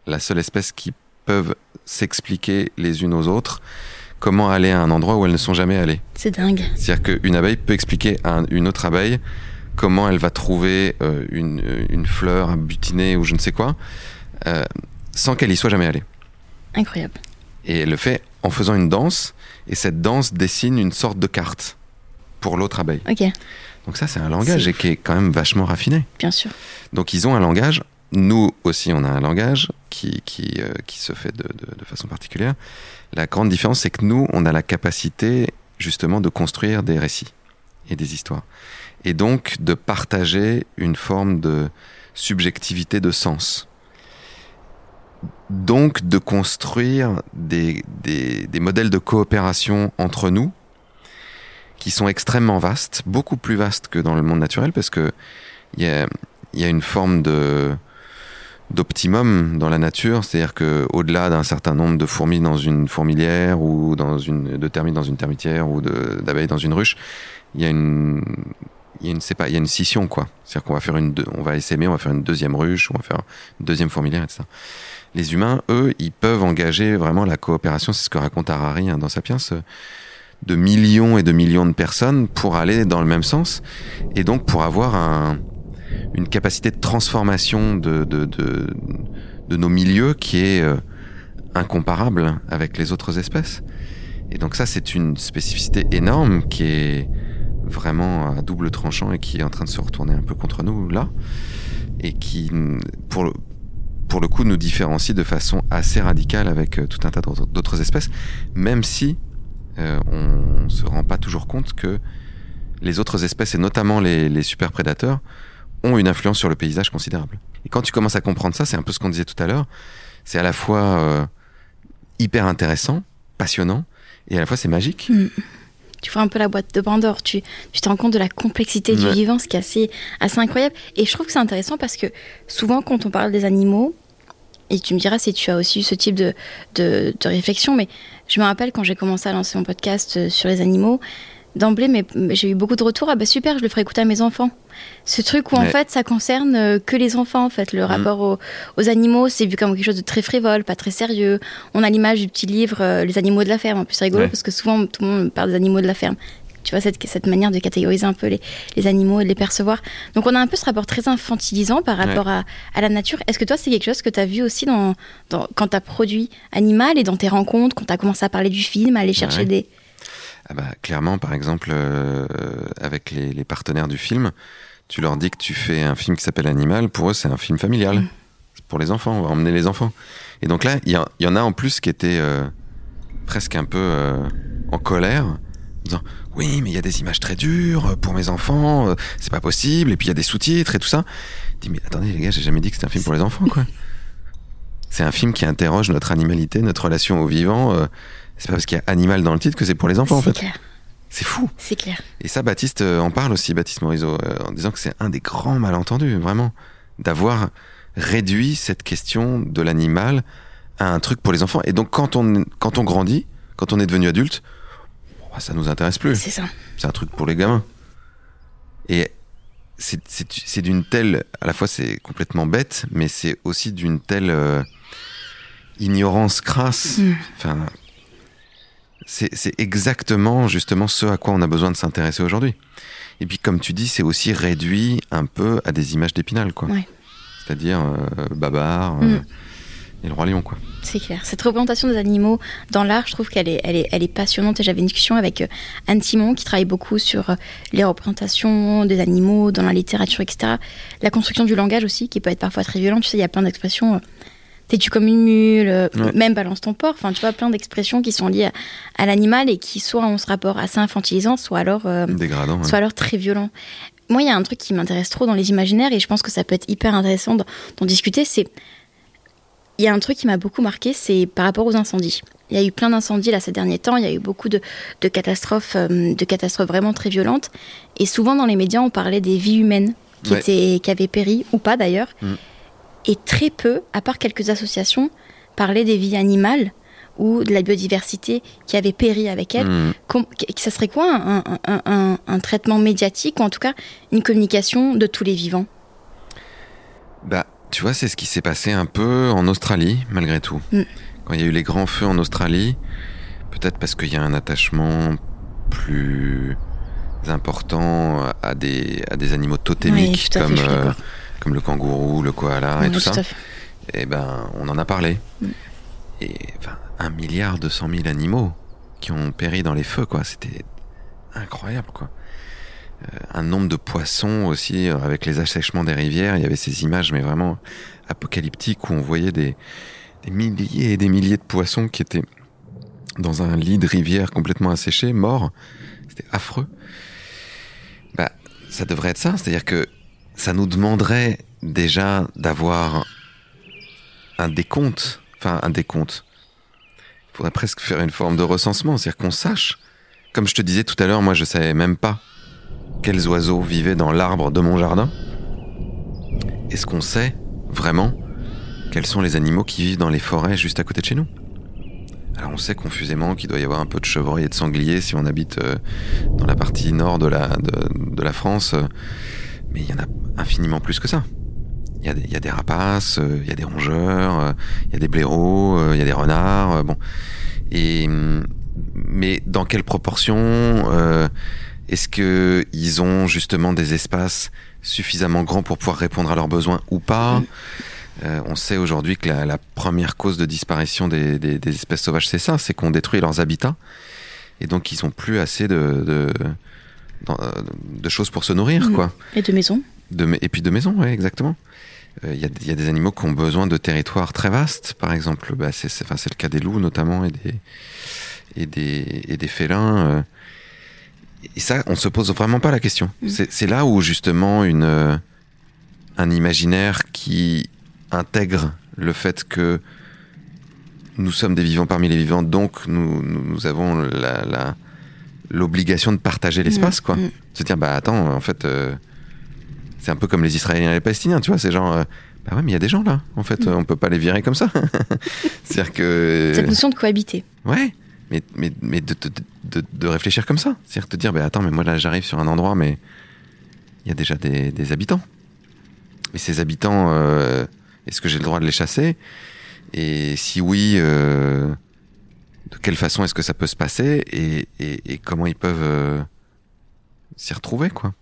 la seule espèce qui peuvent s'expliquer les unes aux autres comment aller à un endroit où elles ne sont jamais allées. C'est dingue. C'est-à-dire qu'une abeille peut expliquer à une autre abeille comment elle va trouver euh, une, une, fleur à butiner ou je ne sais quoi, euh, sans qu'elle y soit jamais allée. Incroyable. Et elle le fait en faisant une danse, et cette danse dessine une sorte de carte pour l'autre abeille. Ok. Donc ça, c'est un langage et qui est quand même vachement raffiné. Bien sûr. Donc ils ont un langage. Nous aussi, on a un langage qui, qui, euh, qui se fait de, de, de, façon particulière. La grande différence, c'est que nous, on a la capacité justement de construire des récits et des histoires. Et donc de partager une forme de subjectivité de sens. Donc de construire des, des, modèles de coopération entre nous qui sont extrêmement vastes, beaucoup plus vastes que dans le monde naturel, parce que il y a, y a une forme de d'optimum dans la nature, c'est-à-dire que au-delà d'un certain nombre de fourmis dans une fourmilière ou dans une de termites dans une termitière ou d'abeilles dans une ruche, il y a une il y a une scission quoi. C'est-à-dire qu'on va faire une on va essaimer, on va faire une deuxième ruche, on va faire une deuxième fourmilière, etc. Les humains, eux, ils peuvent engager vraiment la coopération. C'est ce que raconte Harari hein, dans Sapiens de millions et de millions de personnes pour aller dans le même sens et donc pour avoir un, une capacité de transformation de, de, de, de nos milieux qui est euh, incomparable avec les autres espèces. Et donc ça, c'est une spécificité énorme qui est vraiment à double tranchant et qui est en train de se retourner un peu contre nous là et qui, pour le, pour le coup, nous différencie de façon assez radicale avec euh, tout un tas d'autres espèces, même si euh, on se rend pas toujours compte que les autres espèces, et notamment les, super prédateurs, ont une influence sur le paysage considérable. Et quand tu commences à comprendre ça, c'est un peu ce qu'on disait tout à l'heure, c'est à la fois euh, hyper intéressant, passionnant, et à la fois c'est magique. Mm. Tu vois un peu la boîte de Pandore, tu, tu te rends compte de la complexité du vivant, ce qui est assez, assez incroyable. Et je trouve que c'est intéressant parce que souvent quand on parle des animaux, et tu me diras si tu as aussi eu ce type de, de, de réflexion, mais je me rappelle quand j'ai commencé à lancer mon podcast euh, sur les animaux, d'emblée, mais, j'ai eu beaucoup de retours. Ah bah super, je le ferai écouter à mes enfants. Ce truc où en fait ça concerne euh, que les enfants en fait. Le rapport aux, aux animaux, c'est vu comme quelque chose de très frivole, pas très sérieux. On a l'image du petit livre euh, Les animaux de la ferme. En plus c'est rigolo Ouais. parce que souvent tout le monde parle des animaux de la ferme. Tu vois cette, cette manière de catégoriser un peu les, les animaux et de les percevoir. Donc on a un peu ce rapport très infantilisant par rapport à, à la nature. Est-ce que toi c'est quelque chose que tu as vu aussi dans, dans, quand tu as produit Animal et dans tes rencontres, quand tu as commencé à parler du film, à aller chercher des... Ah bah, clairement, par exemple, euh, avec les, les partenaires du film, tu leur dis que tu fais un film qui s'appelle Animal, pour eux c'est un film familial. Mm. C'est pour les enfants, on va emmener les enfants. Et donc là, il y, en- il y en a en plus qui étaient euh, presque un peu euh, en colère, en disant oui, mais il y a des images très dures pour mes enfants, c'est pas possible, et puis il y a des sous-titres et tout ça. Je dis mais attendez les gars, j'ai jamais dit que c'était un film pour les enfants quoi. C'est un film qui interroge notre animalité, notre relation au vivant. euh, c'est pas parce qu'il y a animal dans le titre que c'est pour les enfants en C'est fait. clair, C'est fou. c'est clair. Et ça, Baptiste euh, en parle aussi, Baptiste Morisot, euh, en disant que c'est un des grands malentendus, vraiment, d'avoir réduit cette question de l'animal à un truc pour les enfants. Et donc, quand on, quand on grandit, quand on est devenu adulte, bah, ça nous intéresse plus. C'est ça. C'est un truc pour les gamins. Et c'est d'une telle, à la fois c'est complètement bête, mais c'est aussi d'une telle euh, ignorance crasse. Mm. Enfin, c'est exactement justement ce à quoi on a besoin de s'intéresser aujourd'hui. Et puis comme tu dis, c'est aussi réduit un peu à des images d'épinal, quoi. Ouais. C'est-à-dire euh, Babar euh, Mm. et le roi lion, quoi. C'est clair. Cette représentation des animaux dans l'art, je trouve qu'elle est, elle est, elle est passionnante. Et j'avais une discussion avec euh, Anne Simon qui travaille beaucoup sur euh, les représentations des animaux dans la littérature, etc. La construction du langage aussi, qui peut être parfois très violente. Tu sais, il y a plein d'expressions. T'es-tu comme une mule, euh, Ouais. même balance ton porc. Enfin, tu vois, plein d'expressions qui sont liées à, à l'animal et qui soit ont ce rapport assez infantilisant, soit alors euh, Dégradant. ouais. soit alors très violent. Moi, il y a un truc qui m'intéresse trop dans les imaginaires et je pense que ça peut être hyper intéressant d'en discuter. C'est il y a un truc qui m'a beaucoup marqué, c'est par rapport aux incendies. Il y a eu plein d'incendies là ces derniers temps. Il y a eu beaucoup de, de catastrophes, euh, de catastrophes vraiment très violentes. Et souvent dans les médias, on parlait des vies humaines qui Ouais. étaient, qui avaient péri ou pas d'ailleurs. Mm. Et très peu, à part quelques associations, parlaient des vies animales ou de la biodiversité qui avait péri avec elles. Mm. Com- qu- ça serait quoi un, un- un- un- un traitement médiatique ou en tout cas une communication de tous les vivants? Bah, tu vois, c'est ce qui s'est passé un peu en Australie, malgré tout. Mm. Quand il y a eu les grands feux en Australie, peut-être parce qu'il y a un attachement plus important à des, à des animaux totémiques comme, euh, comme le kangourou, le koala et tout, ça. Et eh ben, on en a parlé. Mm. Et enfin, un milliard deux cent mille animaux qui ont péri dans les feux, quoi. C'était incroyable, quoi. Euh, un nombre de poissons aussi, euh, avec les assèchements des rivières. Il y avait ces images, mais vraiment apocalyptiques, où on voyait des, des milliers et des milliers de poissons qui étaient dans un lit de rivière complètement asséché, morts. C'était affreux. Bah, ça devrait être ça, c'est-à-dire que ça nous demanderait déjà d'avoir un décompte, enfin un décompte. Il faudrait presque faire une forme de recensement, c'est-à-dire qu'on sache. Comme je te disais tout à l'heure, moi je savais même pas quels oiseaux vivaient dans l'arbre de mon jardin. Est-ce qu'on sait vraiment quels sont les animaux qui vivent dans les forêts juste à côté de chez nous? Alors on sait confusément qu'il doit y avoir un peu de chevreuil et de sanglier si on habite euh, dans la partie nord de la, de, la France, mais il y en a infiniment plus que ça. Il y des, y a des rapaces, euh, il y a des rongeurs, il y a des blaireaux, il y a des renards, bon. Et mais dans quelle proportion Est-ce que ils ont justement des espaces suffisamment grands pour pouvoir répondre à leurs besoins ou pas euh, on sait aujourd'hui que la, première cause de disparition des, espèces sauvages, c'est ça, c'est qu'on détruit leurs habitats. Et donc, ils n'ont plus assez de, de, choses pour se nourrir, mmh. quoi. Et de maisons. et puis de maisons, oui, exactement. Il euh, y, a des animaux qui ont besoin de territoires très vastes, par exemple. Bah, c'est le cas des loups, notamment, et des, et des, et des félins. Euh. Et ça, on se pose vraiment pas la question. Mmh. C'est là où, justement, une, un imaginaire qui intègre le fait que nous sommes des vivants parmi les vivants, donc nous, nous, avons la, l'obligation de partager l'espace, mm, quoi. Mm. Se dire, bah attends, en fait, euh, c'est un peu comme les Israéliens et les Palestiniens, tu vois, c'est genre, euh, bah ouais, mais il y a des gens là, en fait, mm. on peut pas les virer comme ça. C'est-à-dire que. Cette notion de cohabiter. Ouais, mais, mais, mais de, de, de, réfléchir comme ça. C'est-à-dire te dire, bah attends, mais moi là, j'arrive sur un endroit, mais il y a déjà des, des habitants. Mais ces habitants. Euh, est-ce que j'ai le droit de les chasser? Et si oui, euh, de quelle façon est-ce que ça peut se passer et, comment ils peuvent euh, s'y retrouver, quoi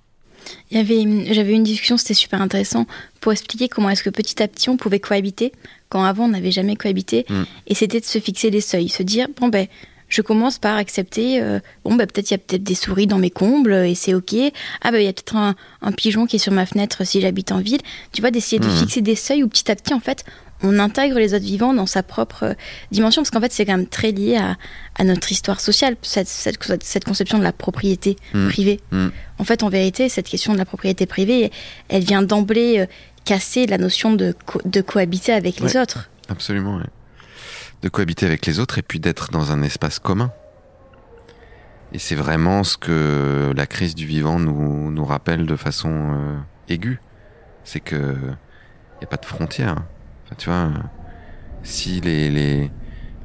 il y avait, j'avais eu une discussion, c'était super intéressant, pour expliquer comment est-ce que petit à petit on pouvait cohabiter, quand avant on n'avait jamais cohabité, mm. et c'était de se fixer des seuils, se dire, bon ben, je commence par accepter, euh, bon, bah, peut-être il y a peut-être des souris dans mes combles et c'est ok. Ah, bah, il y a peut-être un, pigeon qui est sur ma fenêtre si j'habite en ville. Tu vois, d'essayer de mmh. fixer des seuils où petit à petit, en fait, on intègre les autres vivants dans sa propre euh, dimension, parce qu'en fait, c'est quand même très lié à, notre histoire sociale, cette, cette, conception de la propriété mmh. privée. Mmh. En fait, en vérité, cette question de la propriété privée, elle vient d'emblée euh, casser la notion de, de cohabiter avec les autres. Absolument, oui de cohabiter avec les autres et puis d'être dans un espace commun. Et c'est vraiment ce que la crise du vivant nous, nous rappelle de façon euh, aiguë. C'est que il n'y a pas de frontières. Tu vois, si les, les,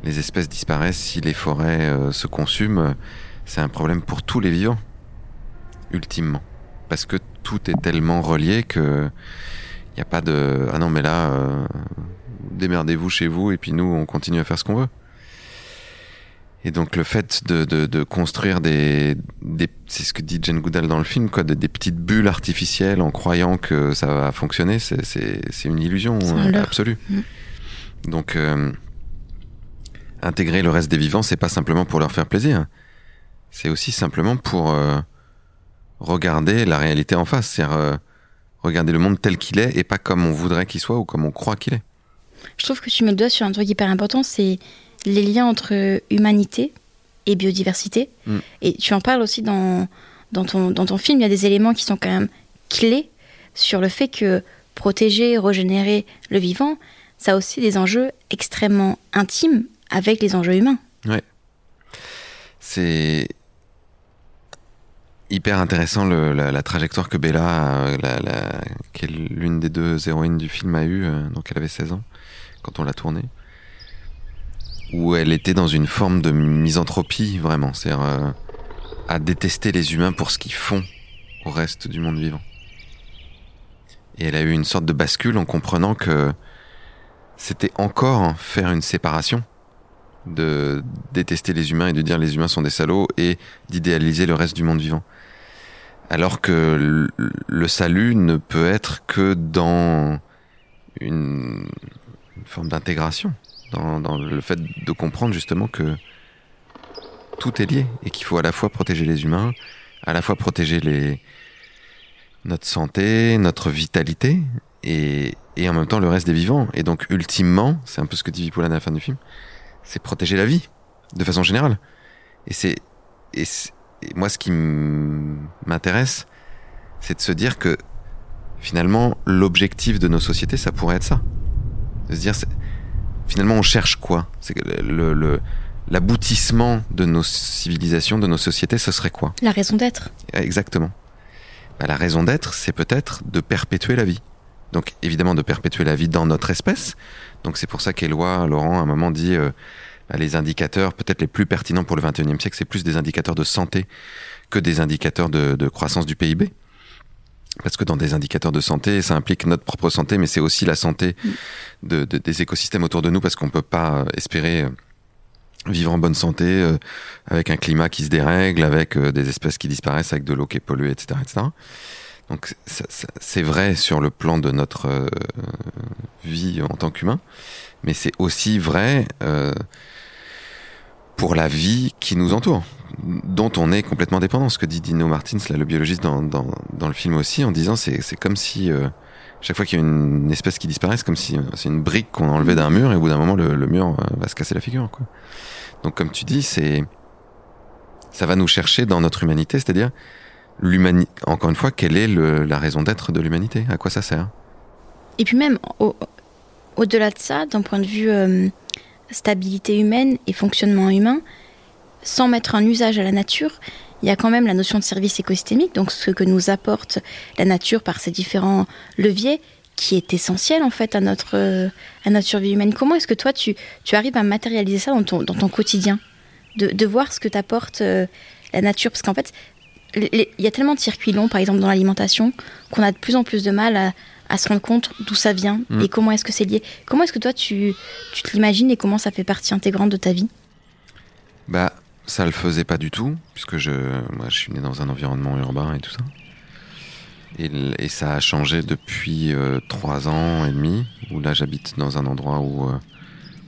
les, espèces disparaissent, si les forêts euh, se consument, c'est un problème pour tous les vivants, ultimement. Parce que tout est tellement relié que il n'y a pas de ah non mais là euh, démerdez-vous chez vous et puis nous, on continue à faire ce qu'on veut. Et donc le fait de, de, construire des, des c'est ce que dit Jane Goodall dans le film, quoi, des, petites bulles artificielles en croyant que ça va fonctionner, c'est une illusion absolue. Mm. Donc euh, intégrer le reste des vivants, c'est pas simplement pour leur faire plaisir, c'est aussi simplement pour euh, regarder la réalité en face, c'est-à-dire euh, regarder le monde tel qu'il est et pas comme on voudrait qu'il soit ou comme on croit qu'il est. Je trouve que tu mets le doigt sur un truc hyper important, c'est les liens entre humanité et biodiversité. Mm. Et tu en parles aussi dans, dans, ton, dans ton film, il y a des éléments qui sont quand même clés sur le fait que protéger, régénérer le vivant, ça a aussi des enjeux extrêmement intimes avec les enjeux humains. Ouais. C'est hyper intéressant la, trajectoire que Bella, la, qui est l'une des deux héroïnes du film, a eue. Euh, donc elle avait 16 ans quand on l'a tournée, où elle était dans une forme de misanthropie vraiment, c'est-à-dire euh, à détester les humains pour ce qu'ils font au reste du monde vivant. Et elle a eu une sorte de bascule en comprenant que c'était encore faire une séparation de détester les humains et de dire les humains sont des salauds et d'idéaliser le reste du monde vivant. Alors que le salut ne peut être que dans une, forme d'intégration, dans, dans, le fait de comprendre justement que tout est lié et qu'il faut à la fois protéger les humains, à la fois protéger les, notre santé, notre vitalité et, et en même temps le reste des vivants. Et donc ultimement, c'est un peu ce que dit Vipoulin à la fin du film, c'est protéger la vie de façon générale. Et c'est et, moi ce qui m'intéresse, c'est de se dire que finalement l'objectif de nos sociétés, ça pourrait être ça, de se dire finalement on cherche quoi? C'est le, le l'aboutissement de nos civilisations, de nos sociétés, ce serait quoi? La raison d'être. Exactement. Bah, la raison d'être, c'est peut-être de perpétuer la vie. Donc évidemment de perpétuer la vie dans notre espèce. Donc c'est pour ça qu'Éloi, Laurent, à un moment dit euh, bah, les indicateurs peut-être les plus pertinents pour le 21e siècle, c'est plus des indicateurs de santé que des indicateurs de, de croissance du PIB. Parce que dans des indicateurs de santé, ça implique notre propre santé, mais c'est aussi la santé de, de, des écosystèmes autour de nous, parce qu'on peut pas euh, espérer euh, vivre en bonne santé euh, avec un climat qui se dérègle, avec euh, des espèces qui disparaissent, avec de l'eau qui est polluée, etc. etc. Donc c'est vrai sur le plan de notre euh, vie en tant qu'humain, mais c'est aussi vrai pour la vie qui nous entoure, dont on est complètement dépendant. Ce que dit Dino Martins, là, le biologiste dans, dans, le film aussi, en disant c'est comme si chaque fois qu'il y a une espèce qui disparaît, c'est comme si c'est une brique qu'on enlevait d'un mur et au bout d'un moment le, mur va se casser la figure. Donc comme tu dis, c'est ça va nous chercher dans notre humanité, c'est-à-dire l'humanité. Encore une fois, quelle est la raison d'être de l'humanité? À quoi ça sert? Et puis même au, delà de ça, d'un point de vue euh, stabilité humaine et fonctionnement humain, sans mettre un usage à la nature, il y a quand même la notion de service écosystémique, donc ce que nous apporte la nature par ses différents leviers, qui est essentiel en fait à notre, à notre survie humaine. Comment est-ce que toi tu, tu arrives à matérialiser ça dans ton, dans ton quotidien? De, de voir ce que t'apporte euh, la nature Parce qu'en fait, il y a tellement de circuits longs, par exemple dans l'alimentation, qu'on a de plus en plus de mal à, à se rendre compte d'où ça vient mm. et comment est-ce que c'est lié. Comment est-ce que toi tu, tu te l'imagines et comment ça fait partie intégrante de ta vie? Bah, ça le faisait pas du tout, puisque je, moi, je suis né dans un environnement urbain et tout ça. Et, ça a changé depuis euh, trois ans et demi, où là j'habite dans un endroit où, euh,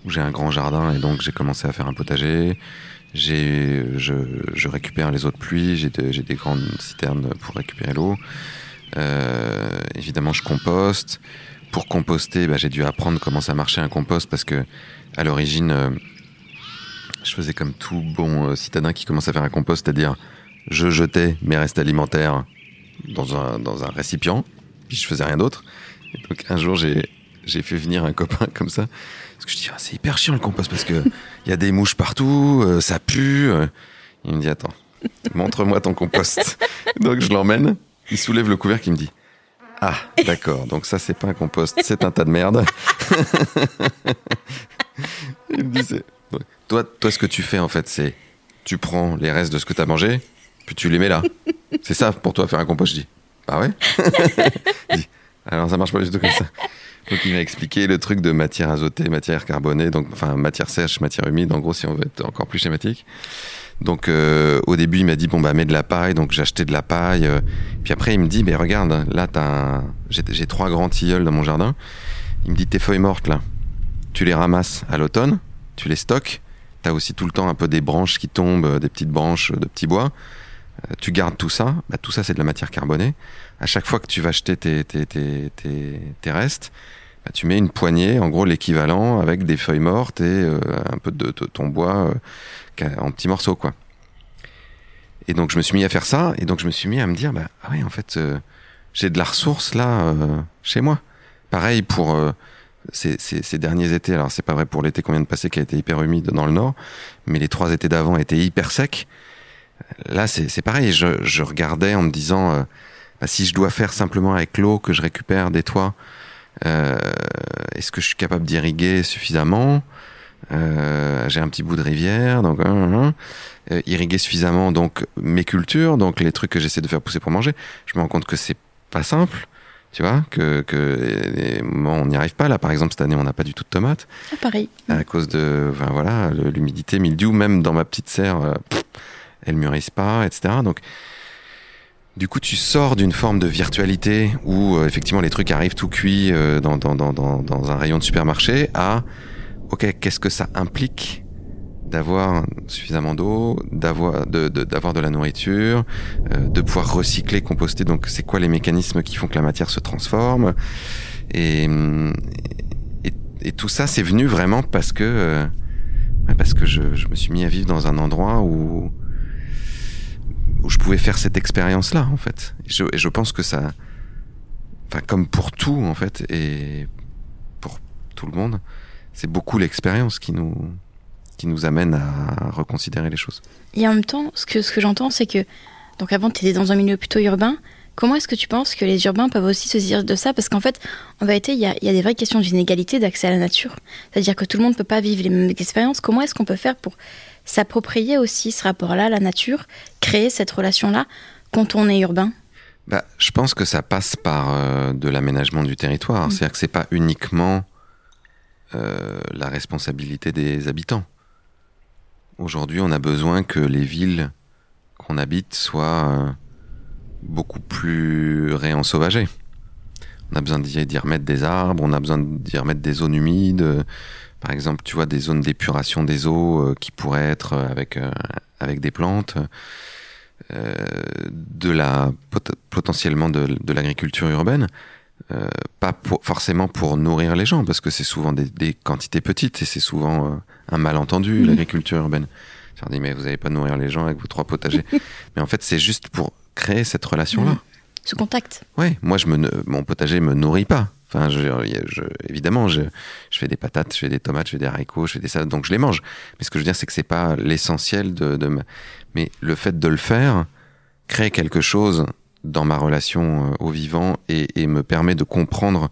où j'ai un grand jardin et donc j'ai commencé à faire un potager. J'ai, je, récupère les eaux de pluie, j'ai, des grandes citernes pour récupérer l'eau. Euh, évidemment, je composte. Pour composter, bah, j'ai dû apprendre comment ça marchait un compost parce que à l'origine, je faisais comme tout bon citadin qui commence à faire un compost, c'est-à-dire je jetais mes restes alimentaires dans un, dans un récipient, puis je faisais rien d'autre. Donc un jour, j'ai, j'ai fait venir un copain comme ça. Parce que je dis, ah, c'est hyper chiant le compost parce que il y a des mouches partout, euh, ça pue. Il me dit, attends, montre-moi ton compost. donc je l'emmène, il soulève le couvercle, il me dit, ah, d'accord, donc ça c'est pas un compost, c'est un tas de merde. il me dit, toi, toi, ce que tu fais en fait, c'est, tu prends les restes de ce que tu as mangé, puis tu les mets là. C'est ça pour toi faire un compost, je dis. Bah ouais? alors ça marche pas du tout comme ça. Donc il m'a expliqué le truc de matière azotée, matière carbonée, donc enfin matière sèche, matière humide, en gros si on veut être encore plus schématique. Donc euh, au début il m'a dit bon bah mets de la paille, donc j'ai acheté de la paille. Euh, puis après il me dit mais regarde là t'as j'ai trois grands tilleuls dans mon jardin. Il me dit tes feuilles mortes là, tu les ramasses à l'automne, tu les stockes. Aussi tout le temps un peu des branches qui tombent, des petites branches de petits bois. Euh, tu gardes tout ça, bah, tout ça c'est de la matière carbonée. À chaque fois que tu vas acheter tes, tes, tes, tes, restes, bah, tu mets une poignée, en gros l'équivalent avec des feuilles mortes et euh, un peu de, ton bois euh, en petits morceaux quoi. Et donc je me suis mis à faire ça et donc je me suis mis à me dire bah ah oui en fait j'ai de la ressource là chez moi. Pareil pour ces, derniers étés, alors c'est pas vrai pour l'été qu'on vient de passer qui a été hyper humide dans le nord, mais les trois étés d'avant étaient hyper secs. Là, c'est pareil. Je, regardais en me disant, euh, bah, si je dois faire simplement avec l'eau que je récupère des toits, euh, est-ce que je suis capable d'irriguer suffisamment? Euh, J'ai un petit bout de rivière, donc euh, irriguer suffisamment donc mes cultures, donc les trucs que j'essaie de faire pousser pour manger. Je me rends compte que c'est pas simple. Tu vois, que, que moments on n'y arrive pas. Là, par exemple, cette année, on n'a pas du tout de tomates. Ah, pareil. À cause de, enfin, voilà, l'humidité, mildiou, même dans ma petite serre, euh, pff, elles mûrissent pas, etc. Donc, du coup, tu sors d'une forme de virtualité où, euh, effectivement, les trucs arrivent tout cuits euh, dans, dans, dans, dans, dans un rayon de supermarché à, ok, qu'est-ce que ça implique d'avoir suffisamment d'eau, d'avoir de, de, de la nourriture, euh, de pouvoir recycler, composter. Donc, c'est quoi les mécanismes qui font que la matière se transforme? Et, et, et tout ça, c'est venu vraiment parce que euh, parce que je, je me suis mis à vivre dans un endroit où où je pouvais faire cette expérience-là, en fait. Et je, et je pense que ça, enfin, comme pour tout, en fait, et pour tout le monde, c'est beaucoup l'expérience qui nous qui nous amène à reconsidérer les choses. Et en même temps, ce que, ce que j'entends, c'est que, donc avant, tu étais dans un milieu plutôt urbain. Comment est-ce que tu penses que les urbains peuvent aussi se saisir de ça? Parce qu'en fait, en vérité, il y a, il y a des vraies questions d'inégalité d'accès à la nature. C'est-à-dire que tout le monde ne peut pas vivre les mêmes expériences. Comment est-ce qu'on peut faire pour s'approprier aussi ce rapport-là à la nature, créer cette relation-là quand on est urbain? Bah, je pense que ça passe par euh, de l'aménagement du territoire. Mm. C'est-à-dire que c'est pas uniquement euh, la responsabilité des habitants. Aujourd'hui, on a besoin que les villes qu'on habite soient euh, beaucoup plus réensauvagées. On a besoin d'y remettre des arbres, on a besoin d'y remettre des zones humides. Par exemple, tu vois, des zones d'épuration des eaux euh, qui pourraient être euh, avec, avec des plantes. Euh, de la pot- potentiellement de, l'agriculture urbaine, euh, pas forcément pour nourrir les gens, parce que c'est souvent des, des quantités petites et c'est souvent euh, un malentendu Mhm. l'agriculture urbaine. Je leur dis mais vous n'allez pas nourrir les gens avec vos trois potagers. mais en fait c'est juste pour créer cette relation là. Mhm. Ce contact. Ouais, moi je me ne- mon potager me nourrit pas. Enfin, je, je- évidemment, je, je fais des patates, je fais des tomates, je fais des haricots, je fais des salades, donc je les mange. Mais ce que je veux dire, c'est que c'est pas l'essentiel de, de ma- Mais le fait de le faire crée quelque chose dans ma relation euh, au vivant et, et me permet de comprendre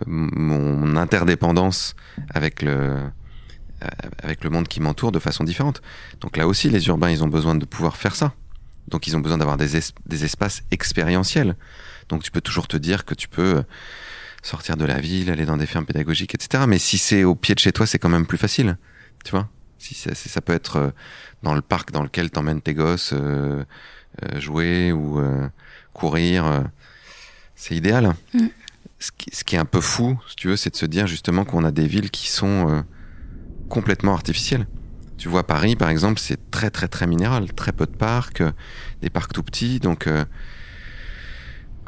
euh, mon interdépendance avec le avec le monde qui m'entoure de façon différente. Donc là aussi, les urbains, ils ont besoin de pouvoir faire ça. Donc ils ont besoin d'avoir des, es- des espaces expérientiels. Donc tu peux toujours te dire que tu peux euh, sortir de la ville, aller dans des fermes pédagogiques, etc. Mais si c'est au pied de chez toi, c'est quand même plus facile. Tu vois? Si ça, peut être euh, dans le parc dans lequel t'emmènes tes gosses euh, euh, jouer ou euh, courir, euh, c'est idéal. Mm. Ce, qui, ce qui est un peu fou, si tu veux, c'est de se dire justement qu'on a des villes qui sont euh, complètement artificielles. Tu vois, Paris, par exemple, c'est très, très, très minéral. Très peu de parcs, euh, des parcs tout petits. Donc, euh,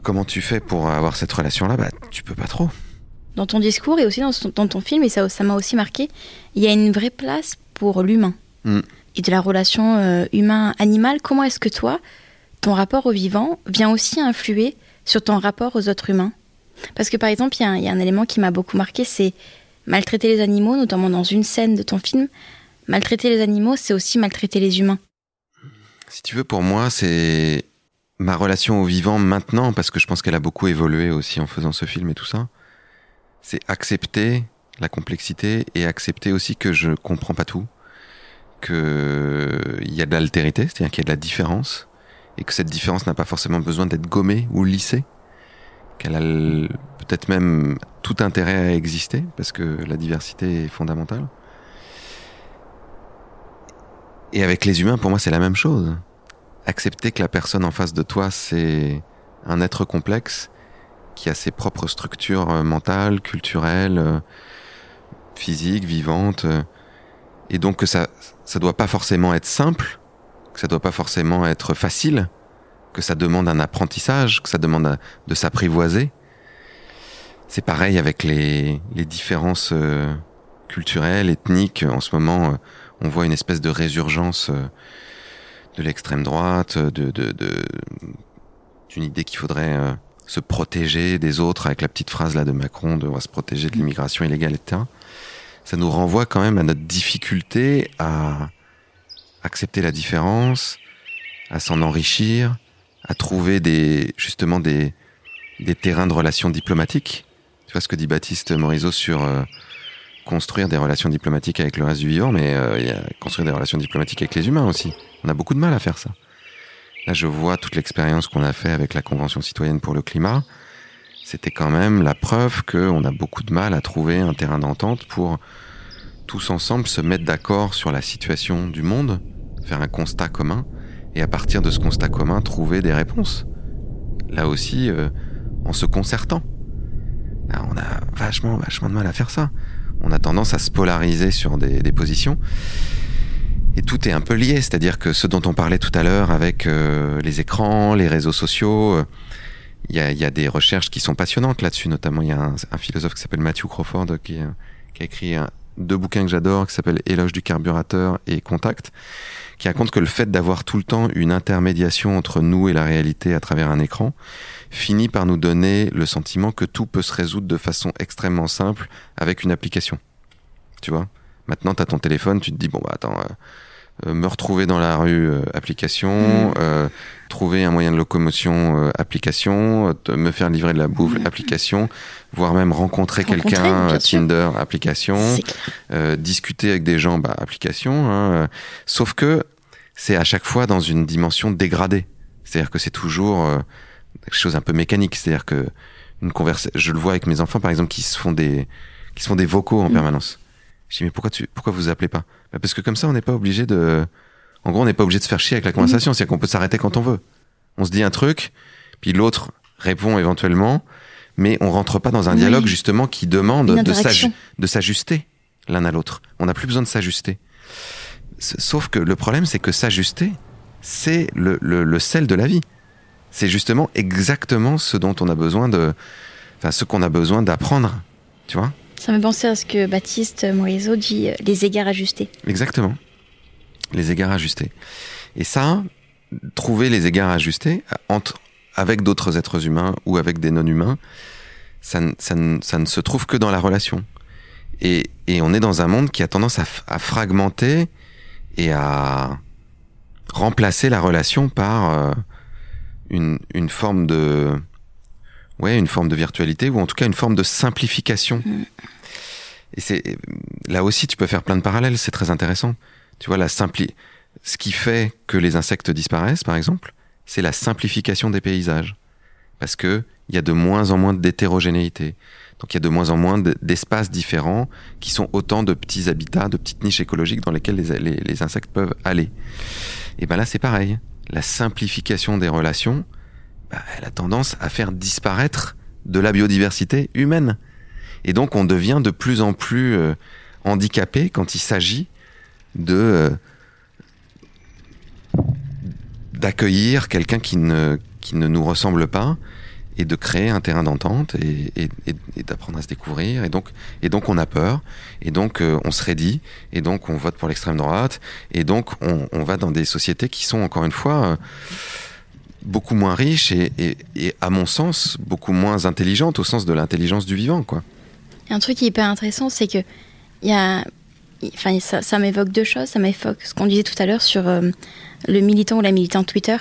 comment tu fais pour avoir cette relation-là? Bah, Tu peux pas trop. Dans ton discours et aussi dans, ton film, et ça ça m'a aussi marqué, il y a une vraie place pour l'humain Mm. et de la relation euh, humain-animal. Comment est-ce que toi, ton rapport au vivant vient aussi influer sur ton rapport aux autres humains? Parce que par exemple, y, il y a un élément qui m'a beaucoup marqué, c'est maltraiter les animaux, notamment dans une scène de ton film. Maltraiter les animaux, c'est aussi maltraiter les humains. Si tu veux, pour moi, c'est ma relation au vivant maintenant, parce que je pense qu'elle a beaucoup évolué aussi en faisant ce film et tout ça. C'est accepter la complexité et accepter aussi que je comprends pas tout, que il y a de l'altérité, c'est-à-dire qu'il y a de la différence, et que cette différence n'a pas forcément besoin d'être gommée ou lissée, qu'elle a peut-être même tout intérêt à exister, parce que la diversité est fondamentale. Et avec les humains, pour moi, c'est la même chose. Accepter que la personne en face de toi, c'est un être complexe qui a ses propres structures euh, mentales, culturelles, euh, physiques, vivantes, euh, et donc que ça, ça doit pas forcément être simple, que ça doit pas forcément être facile, que ça demande un apprentissage, que ça demande de s'apprivoiser. C'est pareil avec les, les différences euh, culturelles, ethniques. En ce moment, euh, on voit une espèce de résurgence euh, de l'extrême droite, de, de, d'une idée qu'il faudrait se protéger des autres avec la petite phrase là de Macron de on va se protéger de l'immigration illégale, etc. Ça nous renvoie quand même à notre difficulté à accepter la différence, à s'en enrichir, à trouver des justement des, terrains de relations diplomatiques. Tu vois ce que dit Baptiste Morisot sur euh, construire des relations diplomatiques avec le reste du vivant, mais euh, construire des relations diplomatiques avec les humains aussi. On a beaucoup de mal à faire ça. Là, je vois toute l'expérience qu'on a fait avec la Convention citoyenne pour le climat. c'était quand même la preuve qu'on a beaucoup de mal à trouver un terrain d'entente pour tous ensemble se mettre d'accord sur la situation du monde, faire un constat commun, et à partir de ce constat commun, trouver des réponses. Là aussi, euh, en se concertant. Ah, on a vachement, vachement de mal à faire ça. On a tendance à se polariser sur des, positions. Et tout est un peu lié, c'est-à-dire que ce dont on parlait tout à l'heure avec euh, les écrans, les réseaux sociaux, euh, il y, a, des recherches qui sont passionnantes là-dessus. Notamment, il y a un, philosophe qui s'appelle Matthew Crawford qui, qui a écrit deux bouquins que j'adore qui s'appellent Éloge du carburateur et Contact, qui raconte que le fait d'avoir tout le temps une intermédiation entre nous et la réalité à travers un écran finit par nous donner le sentiment que tout peut se résoudre de façon extrêmement simple avec une application. Tu vois? Maintenant, tu as ton téléphone, tu te dis, bon, bah attends, euh, euh, me retrouver dans la rue, euh, application, mm. trouver un moyen de locomotion, application, me faire livrer de la bouffe, mm. application, voire même rencontrer, quelqu'un, Tinder, application, discuter avec des gens, bah, application. Hein, sauf que c'est à chaque fois dans une dimension dégradée. C'est-à-dire que c'est toujours quelque chose un peu mécanique. C'est-à-dire que une conversation, je le vois avec mes enfants, par exemple, qui se font des, qui se font des vocaux en mm. permanence. Je dis, mais pourquoi tu, pourquoi vous appelez pas? Bah, parce que comme ça, on n'est pas obligé de, en gros, on n'est pas obligé de se faire chier avec la conversation. Mm. C'est-à-dire qu'on peut s'arrêter quand on veut. On se dit un truc, puis l'autre répond éventuellement, mais on rentre pas dans un dialogue, justement, qui demande de s'ajuster l'un à l'autre. On n'a plus besoin de s'ajuster. Sauf que le problème, c'est que s'ajuster, c'est le, le, le sel de la vie c'est justement exactement ce dont on a besoin de, enfin, ce qu'on a besoin d'apprendre, tu vois. Ça me pensait à ce que Baptiste Morisot dit euh, les égards ajustés. Exactement. Les égards ajustés. Et ça, trouver les égards ajustés entre, avec d'autres êtres humains ou avec des non-humains, ça, ça, ça, ne se trouve que dans la relation. Et, et, on est dans un monde qui a tendance à, à fragmenter et à remplacer la relation par euh, une, une forme de ouais une forme de virtualité ou en tout cas une forme de simplification. Mm. Et c'est là aussi tu peux faire plein de parallèles, c'est très intéressant. Tu vois la simpli ce qui fait que les insectes disparaissent par exemple, c'est la simplification des paysages parce que il y a de moins en moins d'hétérogénéité. Donc il y a de moins en moins d'espaces différents qui sont autant de petits habitats, de petites niches écologiques dans lesquelles les, insectes peuvent aller. Et ben là c'est pareil la simplification des relations, bah, elle a tendance à faire disparaître de la biodiversité humaine. Et donc on devient de plus en plus euh, handicapé quand il s'agit euh, d'accueillir quelqu'un qui ne nous ressemble pas et de créer un terrain d'entente et, d'apprendre à se découvrir. Et donc, et donc on a peur, et donc euh, on se raidit, et donc on vote pour l'extrême droite, et donc on, va dans des sociétés qui sont encore une fois euh, beaucoup moins riches et, à mon sens beaucoup moins intelligentes au sens de l'intelligence du vivant, quoi. un truc qui est hyper intéressant, c'est que y a, enfin ça, ça m'évoque deux choses. Ça m'évoque ce qu'on disait tout à l'heure sur euh, le militant ou la militante Twitter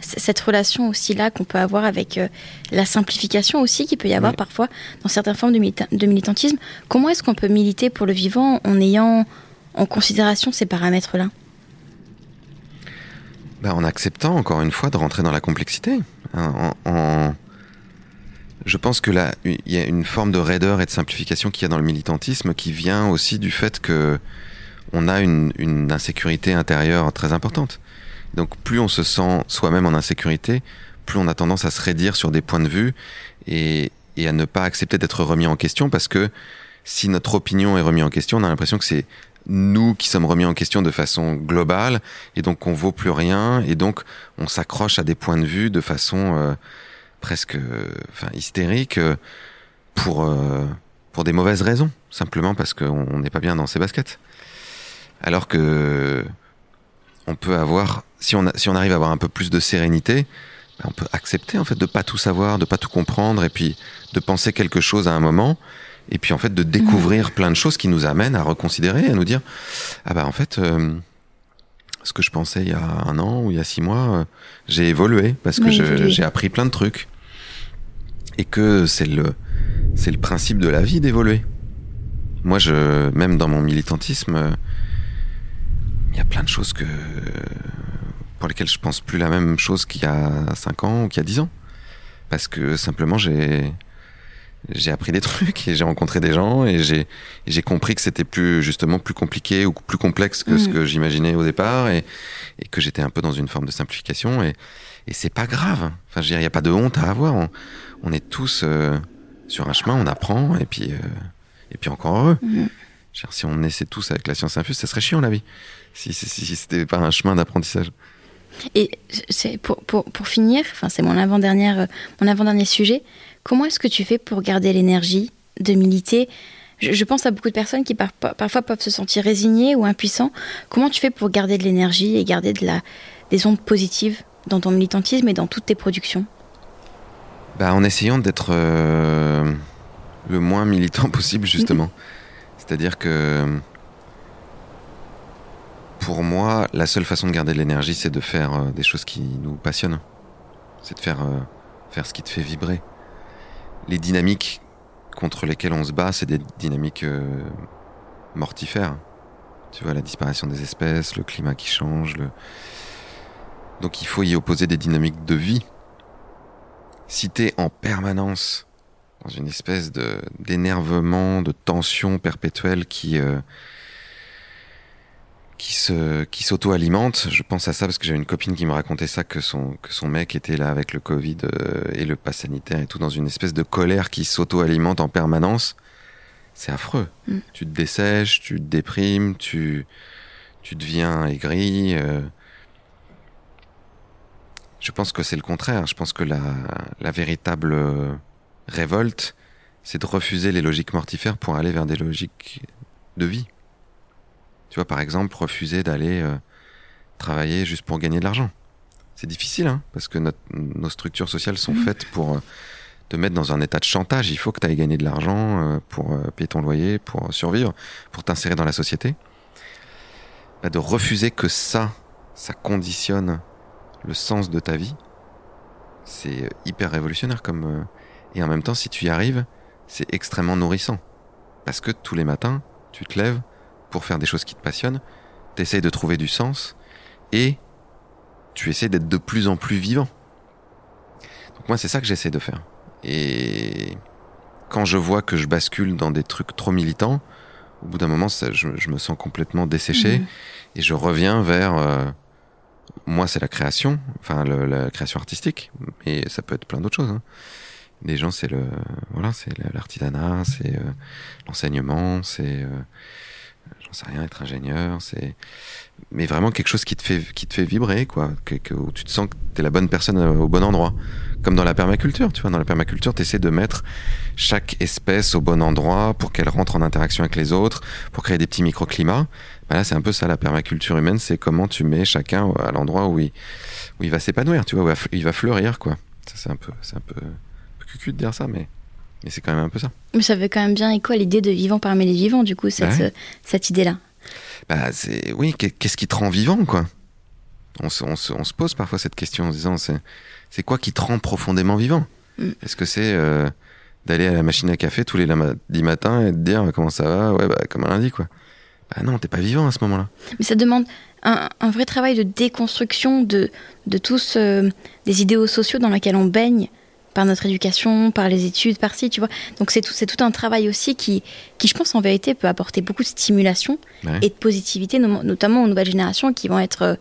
cette relation aussi là qu'on peut avoir avec euh, la simplification aussi qu'il peut y avoir parfois dans certaines formes de, militantisme. Comment est-ce qu'on peut militer pour le vivant en ayant en considération ces paramètres-là bah, En acceptant encore une fois de rentrer dans la complexité. Hein, en, Je pense que là, il y a une forme de raideur et de simplification qu'il y a dans le militantisme qui vient aussi du fait que on a une insécurité intérieure très importante. Donc plus on se sent soi-même en insécurité, plus on a tendance à se raidir sur des points de vue et, à ne pas accepter d'être remis en question parce que si notre opinion est remise en question, on a l'impression que c'est nous qui sommes remis en question de façon globale et donc on vaut plus rien et donc on s'accroche à des points de vue de façon euh, presque hystérique euh, euh, pour des mauvaises raisons simplement parce qu'on n'est pas bien dans ses baskets. Alors que on peut avoir, si on, si on arrive à avoir un peu plus de sérénité, ben, on peut accepter en fait de pas tout savoir, de pas tout comprendre, et puis de penser quelque chose à un moment, et puis en fait de découvrir plein de choses qui nous amènent à reconsidérer, à nous dire ah bah en fait euh, ce que je pensais il y a un an ou il y a six mois, euh, j'ai évolué parce que j'ai appris plein de trucs, et que c'est le c'est le principe de la vie d'évoluer. Moi, je même dans mon militantisme il y a plein de choses que pour lesquelles je pense plus la même chose qu'il y a 5 ans ou qu'il y a 10 ans. Parce que simplement j'ai j'ai appris des trucs et j'ai rencontré des gens et j'ai j'ai compris que c'était plus justement plus compliqué ou plus complexe que ce Mhm. que j'imaginais au départ et, et que j'étais un peu dans une forme de simplification et et c'est pas grave. Enfin, je veux dire, il y a pas de honte à avoir. On, on est tous euh, sur un chemin, on apprend et puis euh, et puis encore heureux. Mhm. Si on essaie tous avec la science infuse, ça serait chiant la vie. Si si, si, si c'était pas un chemin d'apprentissage. Et c'est pour, pour, pour finir, enfin c'est mon avant-dernier sujet. Comment est-ce que tu fais pour garder l'énergie de militer? Je, je pense à beaucoup de personnes qui par- par- parfois peuvent se sentir résignées ou impuissants. Comment tu fais pour garder de l'énergie et garder de la, des ondes positives dans ton militantisme et dans toutes tes productions? Bah, en essayant d'être euh, le moins militant possible, justement. C'est-à-dire que pour moi, la seule façon de garder de l'énergie, c'est de faire euh, des choses qui nous passionnent. C'est de faire, euh, faire ce qui te fait vibrer. Les dynamiques contre lesquelles on se bat, c'est des dynamiques euh, mortifères. Tu vois, la disparition des espèces, le climat qui change. Donc il faut y opposer des dynamiques de vie si t'es en permanence dans une espèce de d'énervement, de tension perpétuelle qui euh, qui se qui s'auto-alimente, je pense à ça parce que j'avais une copine qui me racontait ça que son que son mec était là avec le Covid euh, et le pass sanitaire et tout dans une espèce de colère qui s'auto-alimente en permanence. C'est affreux. Mm. Tu te dessèches, tu te déprimes, tu tu deviens aigri. euh, je pense que c'est le contraire. Je pense que la, la véritable euh, révolte, c'est de refuser les logiques mortifères pour aller vers des logiques de vie. Tu vois, par exemple, refuser d'aller euh, travailler juste pour gagner de l'argent. C'est difficile, hein, parce que notre- nos structures sociales sont faites pour euh, te mettre dans un état de chantage. Il faut que tu ailles gagner de l'argent euh, pour payer ton loyer, pour survivre, pour t'insérer dans la société. Bah, de refuser que ça, ça conditionne le sens de ta vie, c'est hyper révolutionnaire comme et en même temps si tu y arrives, c'est extrêmement nourrissant parce que tous les matins, tu te lèves pour faire des choses qui te passionnent, t'essayes de trouver du sens et tu essaies d'être de plus en plus vivant. Donc moi c'est ça que j'essaie de faire. Et quand je vois que je bascule dans des trucs trop militants, au bout d'un moment, ça, je, je me sens complètement desséché Mhm. et je reviens vers euh, moi c'est la création, enfin le- la création artistique, mais ça peut être plein d'autres choses. hein. Les gens c'est le voilà c'est l'artisanat, c'est euh, l'enseignement, c'est euh, j'en sais rien être ingénieur, c'est mais vraiment quelque chose qui te fait qui te fait vibrer quoi, où tu te sens que t'es la bonne personne euh, au bon endroit, comme dans la permaculture, tu vois dans la permaculture t'essaies de mettre chaque espèce au bon endroit pour qu'elle rentre en interaction avec les autres, pour créer des petits microclimats. Bah là, c'est un peu ça la permaculture humaine, c'est comment tu mets chacun à l'endroit où il, où il va s'épanouir, tu vois, où il va fleurir, quoi. Ça, c'est un peu, c'est un peu, de dire ça, mais, mais c'est quand même un peu ça. Mais ça fait quand même bien écho à l'idée de vivant parmi les vivants, du coup, cette, Ouais. euh, cette idée-là. Bah, c'est, oui, qu'est- qu'est-ce qui te rend vivant, quoi? On se, on, se, on se pose parfois cette question en se disant, c'est, c'est quoi qui te rend profondément vivant? Mm. Est-ce que c'est euh, d'aller à la machine à café tous les lundis matins et de dire comment ça va? Ouais, bah, comme un lundi, quoi. Bah non, t'es pas vivant à ce moment-là. Mais ça demande un, un vrai travail de déconstruction de, de tous euh, des idéaux sociaux dans lesquels on baigne par notre éducation, par les études, par ci, tu vois. Donc c'est tout, c'est tout un travail aussi qui, qui, je pense, en vérité, peut apporter beaucoup de stimulation Ouais. et de positivité, no- notamment aux nouvelles générations qui vont être euh,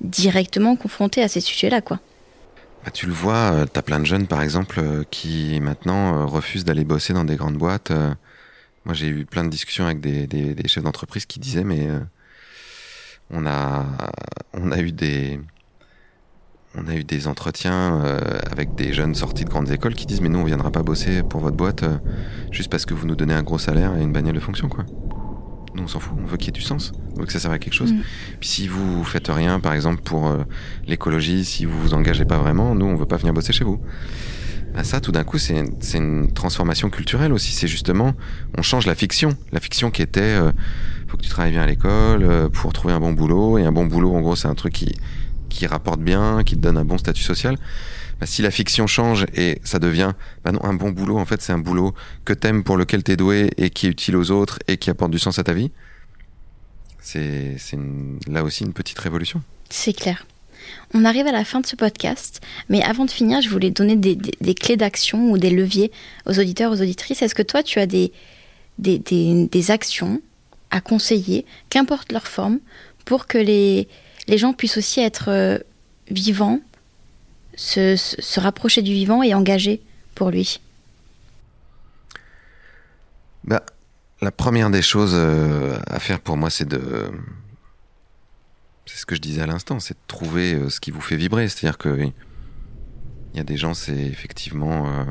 directement confrontées à ces sujets-là, quoi. Bah, tu le vois, euh, t'as plein de jeunes, par exemple, euh, qui maintenant refusent d'aller bosser dans des grandes boîtes. moi, j'ai eu plein de discussions avec des, des- des chefs d'entreprise qui disaient, mais on a, on a eu des, on a eu des entretiens euh, avec des jeunes sortis de grandes écoles qui disent, mais nous, on viendra pas bosser pour votre boîte euh, juste parce que vous nous donnez un gros salaire et une bagnole de fonction, quoi. Nous, on s'en fout. On veut qu'il y ait du sens. On veut que ça serve à quelque chose. Mm. Puis si vous faites rien, par exemple, pour euh, l'écologie, si vous vous engagez pas vraiment, nous, on veut pas venir bosser chez vous. Bah, ça, tout d'un coup, c'est c'est une transformation culturelle aussi. C'est justement, on change la fiction. La fiction qui était, euh, faut que tu travailles bien à l'école euh, pour trouver un bon boulot. Et un bon boulot, en gros, c'est un truc qui, qui rapporte bien, qui te donne un bon statut social. Bah, si la fiction change et ça devient, bah un bon boulot, en fait, c'est un boulot que t'aimes, pour lequel t'es doué et qui est utile aux autres et qui apporte du sens à ta vie. C'est là aussi une petite révolution. C'est clair. On arrive à la fin de ce podcast, mais avant de finir, je voulais donner des, clés d'action ou des leviers aux auditeurs, aux auditrices. Est-ce que toi, tu as des actions à conseiller, qu'importe leur forme, pour que les, les gens puissent aussi être euh, vivants, se, rapprocher du vivant et engagés pour lui Bah, la première des choses euh, à faire pour moi, c'est de. C'est ce que je disais à l'instant, c'est de trouver euh, ce qui vous fait vibrer. C'est-à-dire que il y a des gens, c'est effectivement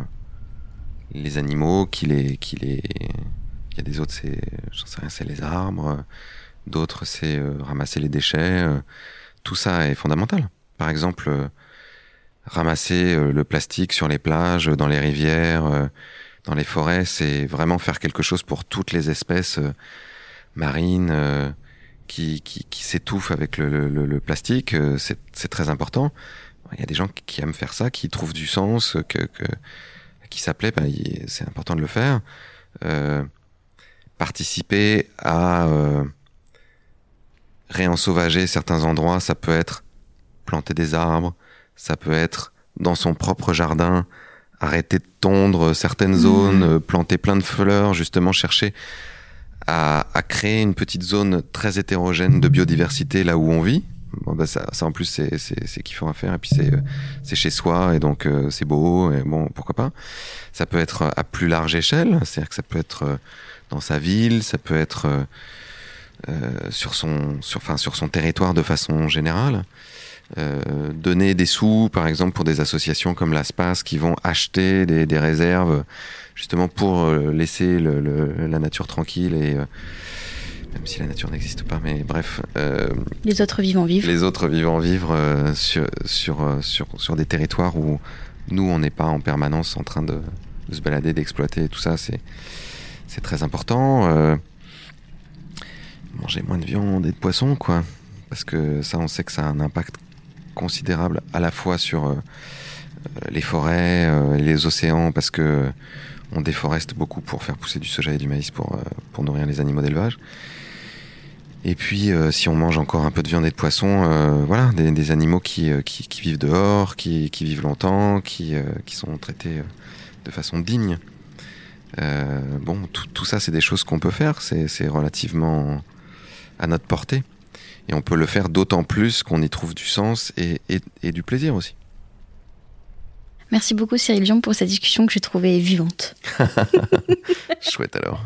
les animaux qui les. Il y a des autres, c'est les arbres. D'autres, c'est euh, ramasser les déchets. euh, tout ça est fondamental. Par exemple, euh, ramasser le plastique sur les plages, dans les rivières. dans les forêts, c'est vraiment faire quelque chose pour toutes les espèces marines qui, qui, qui s'étouffent avec le, le- le- plastique. c'est très important. Il y a des gens qui- aiment faire ça, qui trouvent du sens, que, que qui s'appelaient. bah, il- c'est important de le faire. Euh, participer à euh, réensauvager certains endroits, ça peut être planter des arbres, ça peut être dans son propre jardin arrêter de tondre certaines zones, euh, planter plein de fleurs, justement chercher à, à créer une petite zone très hétérogène de biodiversité là où on vit. Bon, bah ça, ça en plus c'est c'est c'est kiffant à faire et puis c'est euh, c'est chez soi et donc euh, c'est beau et bon pourquoi pas. Ça peut être à plus large échelle, c'est-à-dire que ça peut être dans sa ville, ça peut être sur son sur enfin sur son territoire de façon générale. Euh, donner des sous, par exemple, pour des associations comme l'ASPAS qui vont acheter des, des réserves justement pour euh, laisser le- le- la nature tranquille et euh, même si la nature n'existe pas, mais bref, euh, Les autres vivants vivent. les autres vivants vivre euh, sur, sur, euh, sur, sur des territoires où nous, on n'est pas en permanence en train de, de se balader, d'exploiter tout ça, c'est, c'est très important. Manger moins de viande et de poisson, quoi. Parce que ça, on sait que ça a un impact considérable à la fois sur euh, euh, les forêts euh, les océans, parce que on déforeste beaucoup pour faire pousser du soja et du maïs pour, pour nourrir les animaux d'élevage. Et puis, si on mange encore un peu de viande et de poisson, voilà, des, animaux qui, qui, vivent dehors, qui, qui vivent longtemps, qui, qui sont traités de façon digne. Bon, tout, tout ça, c'est des choses qu'on peut faire. C'est relativement à notre portée. Et on peut le faire d'autant plus qu'on y trouve du sens et, et, et du plaisir aussi. Merci beaucoup Cyril Dion pour cette discussion que j'ai trouvée vivante. Chouette alors.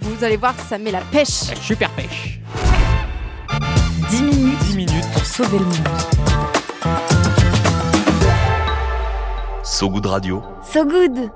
Vous allez voir, ça met la pêche. Super pêche 10 minutes, 10 minutes pour sauver le monde. So Good Radio. So Good